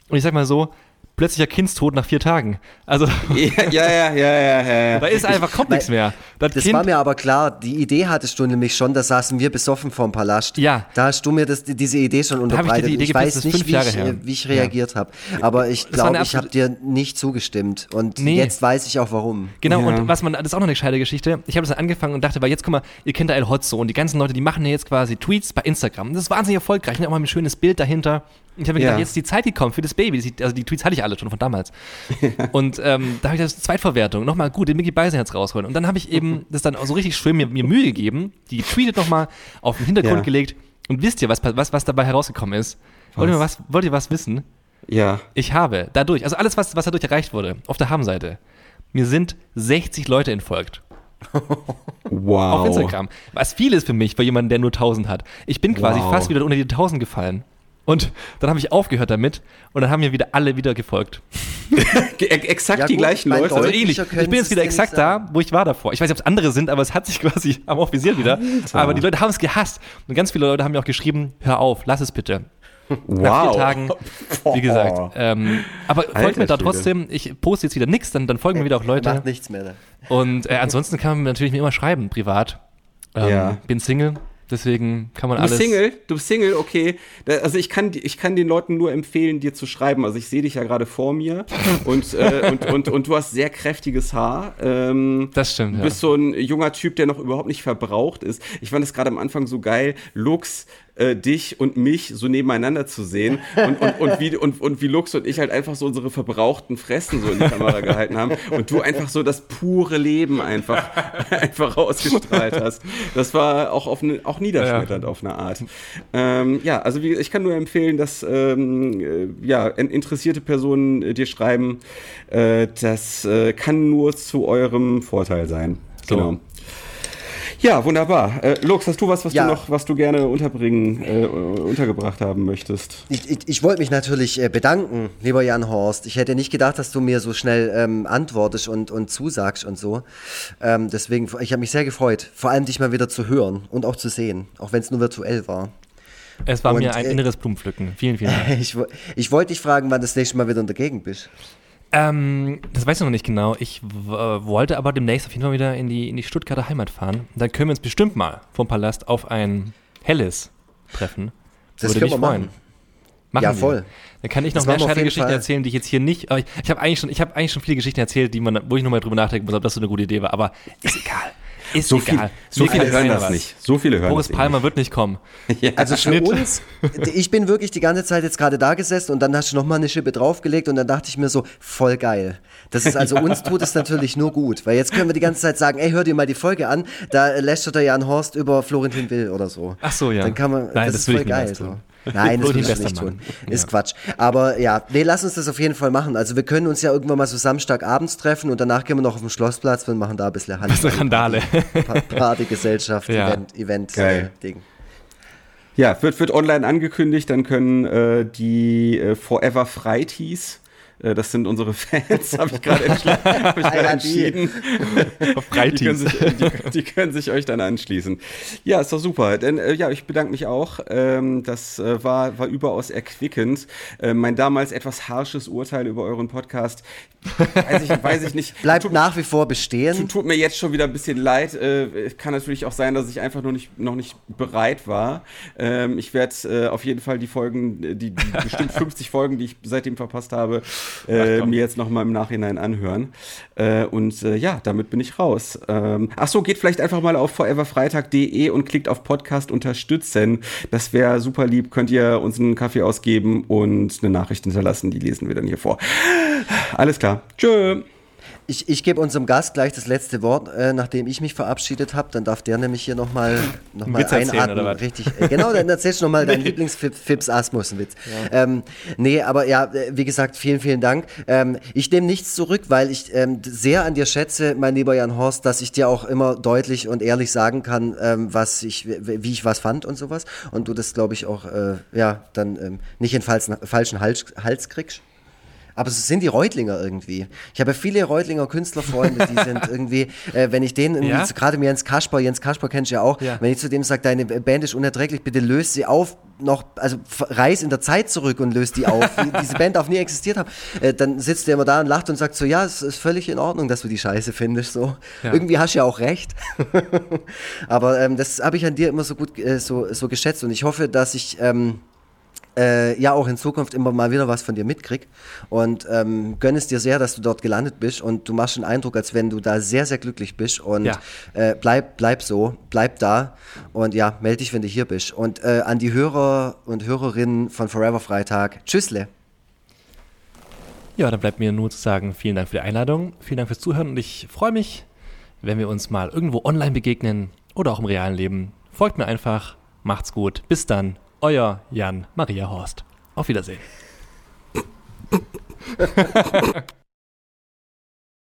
Speaker 3: Und ich sag mal so, plötzlicher Kindstod nach vier Tagen. Also
Speaker 1: Ja, ja, ja, ja, ja,
Speaker 3: da ist einfach, kommt nichts mehr. Das,
Speaker 2: war mir aber klar, die Idee hattest du nämlich schon, da saßen wir besoffen vorm Palast.
Speaker 3: Ja.
Speaker 2: Da hast du mir diese Idee schon
Speaker 3: Da ich
Speaker 2: unterbreitet. ich weiß nicht, wie ich, äh, wie ich reagiert habe. Aber ich glaube, ich habe dir nicht zugestimmt. Und
Speaker 3: Nee.
Speaker 2: jetzt weiß ich auch warum.
Speaker 3: Genau, und was man, das ist auch noch eine gescheite Geschichte. Ich habe das dann angefangen und dachte, weil jetzt guck mal, ihr kennt El Hotzo und die ganzen Leute, die machen ja jetzt quasi Tweets bei Instagram. Das ist wahnsinnig erfolgreich, ne? auch mal ein schönes Bild dahinter. Ich habe mir
Speaker 1: Ja.
Speaker 3: gedacht, jetzt ist die Zeit gekommen für das Baby. Also die Tweets hatte ich alle schon von damals. und ähm, da habe ich das Zweitverwertung. Nochmal gut, den Mickey Beisenherz rausholen. Und dann habe ich eben das dann auch so richtig schön mir, mir Mühe gegeben, die getweetet nochmal auf den Hintergrund
Speaker 1: Ja.
Speaker 3: gelegt. Und wisst ihr, was, was, was dabei herausgekommen ist? Wollt ihr, was, wollt ihr was wissen?
Speaker 1: Ja.
Speaker 3: Ich habe dadurch, also alles, was, was dadurch erreicht wurde, auf der Habenseite, mir sind 60 Leute entfolgt.
Speaker 1: Wow.
Speaker 3: Auf Instagram. Was viel ist für mich, für jemanden, der nur 1000 hat. Ich bin quasi
Speaker 1: Wow.
Speaker 3: fast wieder unter die 1000 gefallen. Und dann habe ich aufgehört damit und dann haben mir wieder alle wieder gefolgt.
Speaker 1: Ge- Exakt
Speaker 2: Ja,
Speaker 1: die
Speaker 2: gut,
Speaker 1: gleichen Leute.
Speaker 3: Also ähnlich. Ich bin jetzt wieder exakt da, wo ich war davor. Ich weiß nicht, ob es andere sind, aber es hat sich quasi am Offiziell wieder. Aber die Leute haben es gehasst. Und ganz viele Leute haben mir auch geschrieben, hör auf, lass es bitte. Nach vier Tagen, wie gesagt. Ähm, aber folgt mir da trotzdem. Ich poste jetzt wieder nichts, dann, dann folgen mir wieder auch Leute.
Speaker 2: Macht nichts mehr.
Speaker 3: Und äh, ansonsten kann man natürlich mir immer schreiben, privat. Ähm,
Speaker 1: Ja.
Speaker 3: Bin Single, deswegen kann man
Speaker 1: Du bist
Speaker 3: alles.
Speaker 1: Single? Du bist Single, okay. Da, also ich kann, ich kann den Leuten nur empfehlen, dir zu schreiben. Also ich sehe dich ja gerade vor mir und, äh, und, und, und du hast sehr kräftiges Haar. Ähm,
Speaker 3: Das stimmt,
Speaker 1: Du
Speaker 3: ja.
Speaker 1: bist so ein junger Typ, der noch überhaupt nicht verbraucht ist. Ich fand es gerade am Anfang so geil, Lux, äh, dich und mich so nebeneinander zu sehen und, und, und, wie, und, und wie Lux und ich halt einfach so unsere verbrauchten Fressen so in die Kamera gehalten haben und du einfach so das pure Leben einfach, einfach ausgestrahlt hast. Das war auch, auf ne, auch niederschmetternd auf eine Art. Ähm, ja, also wie, ich kann nur empfehlen, dass ähm, äh, ja, in- interessierte Personen äh, dir schreiben. Äh, das äh, kann nur zu eurem Vorteil sein.
Speaker 3: So.
Speaker 1: Genau. Ja, wunderbar. Äh, Lux, hast du was, was
Speaker 2: Ja.
Speaker 1: du noch, was du gerne unterbringen, äh, untergebracht haben möchtest?
Speaker 2: Ich, ich, ich wollte mich natürlich äh, bedanken, lieber Jan Horst. Ich hätte nicht gedacht, dass du mir so schnell ähm, antwortest und, und zusagst und so. Ähm, deswegen, ich habe mich sehr gefreut, vor allem dich mal wieder zu hören und auch zu sehen, auch wenn es nur virtuell war.
Speaker 3: Es war
Speaker 2: Und,
Speaker 3: mir ein
Speaker 2: äh,
Speaker 3: inneres Blumenpflücken. Vielen, vielen Dank.
Speaker 2: Ich, ich wollte dich fragen, wann das nächste Mal wieder in der Gegend bist.
Speaker 3: Ähm, das weiß ich noch nicht genau. Ich äh, wollte aber demnächst auf jeden Fall wieder in die, in die Stuttgarter Heimat fahren. Dann können wir uns bestimmt mal vom Palast auf ein helles treffen.
Speaker 2: Das
Speaker 3: Würde mich freuen.
Speaker 2: machen.
Speaker 3: Machen
Speaker 2: Ja,
Speaker 3: wir.
Speaker 2: voll.
Speaker 3: Dann kann ich noch
Speaker 2: Das
Speaker 3: mehr
Speaker 2: machen wir auf
Speaker 3: scheine
Speaker 2: jeden
Speaker 3: Geschichten
Speaker 2: Fall.
Speaker 3: erzählen, die ich jetzt hier nicht. Ich, ich habe eigentlich schon, ich habe eigentlich schon viele Geschichten erzählt, die man, wo ich nochmal drüber nachdenken muss, ob das so eine gute Idee war. Aber ist egal. Ist
Speaker 1: So,
Speaker 3: egal.
Speaker 1: viel, so
Speaker 3: Mir
Speaker 1: viele hören das
Speaker 3: was.
Speaker 1: nicht. So viele hören
Speaker 3: Boris
Speaker 1: das
Speaker 3: Palmer wird nicht kommen.
Speaker 2: Also für uns, ich bin wirklich die ganze Zeit jetzt gerade da gesessen und dann hast du nochmal eine Schippe draufgelegt und dann dachte ich mir so, voll geil. Das ist also, uns tut es natürlich nur gut, weil jetzt können wir die ganze Zeit sagen, ey, hör dir mal die Folge an, da lästert der Jan Horst über Florentin Will oder so.
Speaker 3: Ach so, ja.
Speaker 2: Dann kann man,
Speaker 3: Nein,
Speaker 2: das,
Speaker 3: das
Speaker 2: ist voll geil. So. Nein, das will ich nicht
Speaker 3: Mann.
Speaker 2: tun. Ist
Speaker 3: Ja.
Speaker 2: Quatsch. Aber ja, nee, lass uns das auf jeden Fall machen. Also wir können uns ja irgendwann mal so Samstagabends treffen und danach gehen wir noch auf den Schlossplatz und machen da ein bisschen Hand.
Speaker 3: Das ist eine Randale.
Speaker 2: Pa- Partygesellschaft,
Speaker 3: Ja.
Speaker 2: Event, Event äh, Ding.
Speaker 1: Ja, wird, wird online angekündigt, dann können äh, die äh, Forever Freities äh, das sind unsere Fans, habe ich gerade hab entschieden. die, können sich, die, die, können sich euch dann anschließen. Ja, ist doch super. Denn äh, ja, ich bedanke mich auch. Ähm, das äh, war, war überaus erquickend. Äh, mein damals etwas harsches Urteil über euren Podcast, weiß ich, weiß ich nicht.
Speaker 2: Bleibt tut, nach wie vor bestehen.
Speaker 1: Tut, tut, mir jetzt schon wieder ein bisschen leid. Äh, kann natürlich auch sein, dass ich einfach noch nicht, noch nicht bereit war. Ähm, ich werde äh, auf jeden Fall die Folgen, die, die bestimmt 50 Folgen, die ich seitdem verpasst habe, äh, mir jetzt nochmal im Nachhinein anhören. Äh, und äh, ja, damit bin ich raus. Ähm, ach so, geht vielleicht einfach mal auf foreverfreitag.de und klickt auf Podcast unterstützen. Das wäre super lieb. Könnt ihr uns einen Kaffee ausgeben und eine Nachricht hinterlassen. Die lesen wir dann hier vor. Alles klar. Tschö.
Speaker 2: Ich, ich gebe unserem Gast gleich das letzte Wort, äh, nachdem ich mich verabschiedet habe. Dann darf der nämlich hier nochmal noch mal einatmen. Richtig. Äh, genau, dann erzählst du nochmal deinen Lieblings-Fips Asmussen-Witz. Ja. Ähm, nee, aber ja, äh, wie gesagt, vielen, vielen Dank. Ähm, ich nehme nichts zurück, weil ich ähm, sehr an dir schätze, mein lieber Jan Horst, dass ich dir auch immer deutlich und ehrlich sagen kann, ähm, was ich, wie ich was fand und sowas. Und du das, glaube ich, auch äh, ja, dann ähm, nicht in falschen, falschen Hals, Hals kriegst. Aber es sind die Reutlinger irgendwie. Ich habe viele Reutlinger Künstlerfreunde, die sind irgendwie, äh, wenn ich denen, ja? gerade Jens Kasper, Jens Kasper kennst du ja auch, ja. wenn ich zu dem sage, deine Band ist unerträglich, bitte löst sie auf, noch, also reis in der Zeit zurück und löst die auf, diese Band darf nie existiert haben, äh, dann sitzt der immer da und lacht und sagt so, ja, es ist völlig in Ordnung, dass du die Scheiße findest, so. Ja. Irgendwie hast du ja auch recht. Aber ähm, das habe ich an dir immer so gut äh, so, so geschätzt und ich hoffe, dass ich ähm, äh, ja auch in Zukunft immer mal wieder was von dir mitkrieg und ähm, gönne es dir sehr, dass du dort gelandet bist und du machst den Eindruck, als wenn du da sehr, sehr glücklich bist und ja. äh, bleib, bleib so, bleib da und ja, melde dich, wenn du hier bist. Und äh, an die Hörer und Hörerinnen von Forever Freitag, tschüssle.
Speaker 3: Ja, dann bleibt mir nur zu sagen, vielen Dank für die Einladung, vielen Dank fürs Zuhören und ich freue mich, wenn wir uns mal irgendwo online begegnen oder auch im realen Leben. Folgt mir einfach, macht's gut, bis dann. Euer Jan Maria Horst. Auf Wiedersehen.